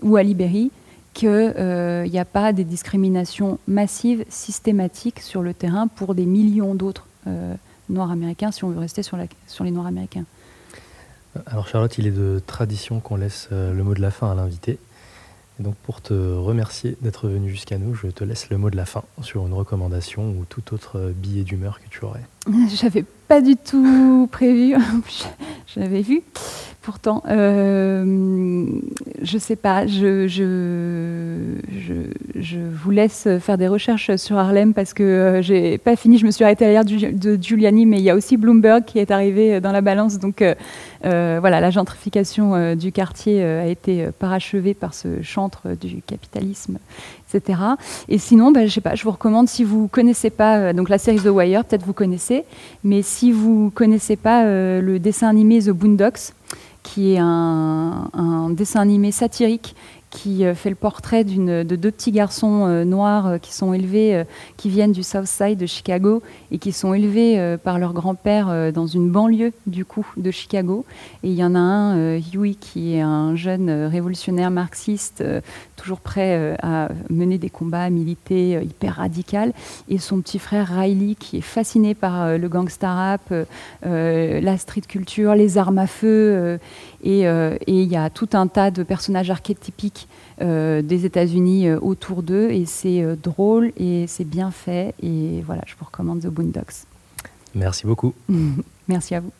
ou Ali Berry qu'il n'y a pas des discriminations massives, systématiques sur le terrain pour des millions d'autres Noirs américains, si on veut rester sur, sur les Noirs américains. Alors Charlotte, il est de tradition qu'on laisse euh, le mot de la fin à l'invité. Et donc pour te remercier d'être venu jusqu'à nous, je te laisse le mot de la fin sur une recommandation ou tout autre billet d'humeur que tu aurais. J'avais pas du tout prévu, je l'avais vu pourtant. Euh, je sais pas, je, je, je, vous laisse faire des recherches sur Harlem parce que euh, j'ai pas fini. Je me suis arrêtée à de Giuliani, mais il y a aussi Bloomberg qui est arrivé dans la balance. Donc euh, euh, voilà, la gentrification du quartier a été parachevée par ce chantre du capitalisme, etc. Et sinon, bah, je sais pas, je vous recommande si vous connaissez pas donc la série The Wire, peut-être vous connaissez, mais si vous connaissez pas le dessin animé The Boondocks, qui est un, dessin animé satirique qui euh, fait le portrait de deux petits garçons euh, noirs euh, qui sont élevés, qui viennent du South Side de Chicago et qui sont élevés par leur grand-père dans une banlieue du coup de Chicago. Et il y en a un, Huey, qui est un jeune révolutionnaire marxiste, toujours prêt à mener des combats, militer, hyper radical. Et son petit frère Riley, qui est fasciné par le gangsta rap, la street culture, les armes à feu. Et il y a tout un tas de personnages archétypiques euh, des États-Unis euh, autour d'eux. Et c'est euh, drôle et c'est bien fait. Et voilà, je vous recommande The Boondocks. Merci beaucoup. Merci à vous.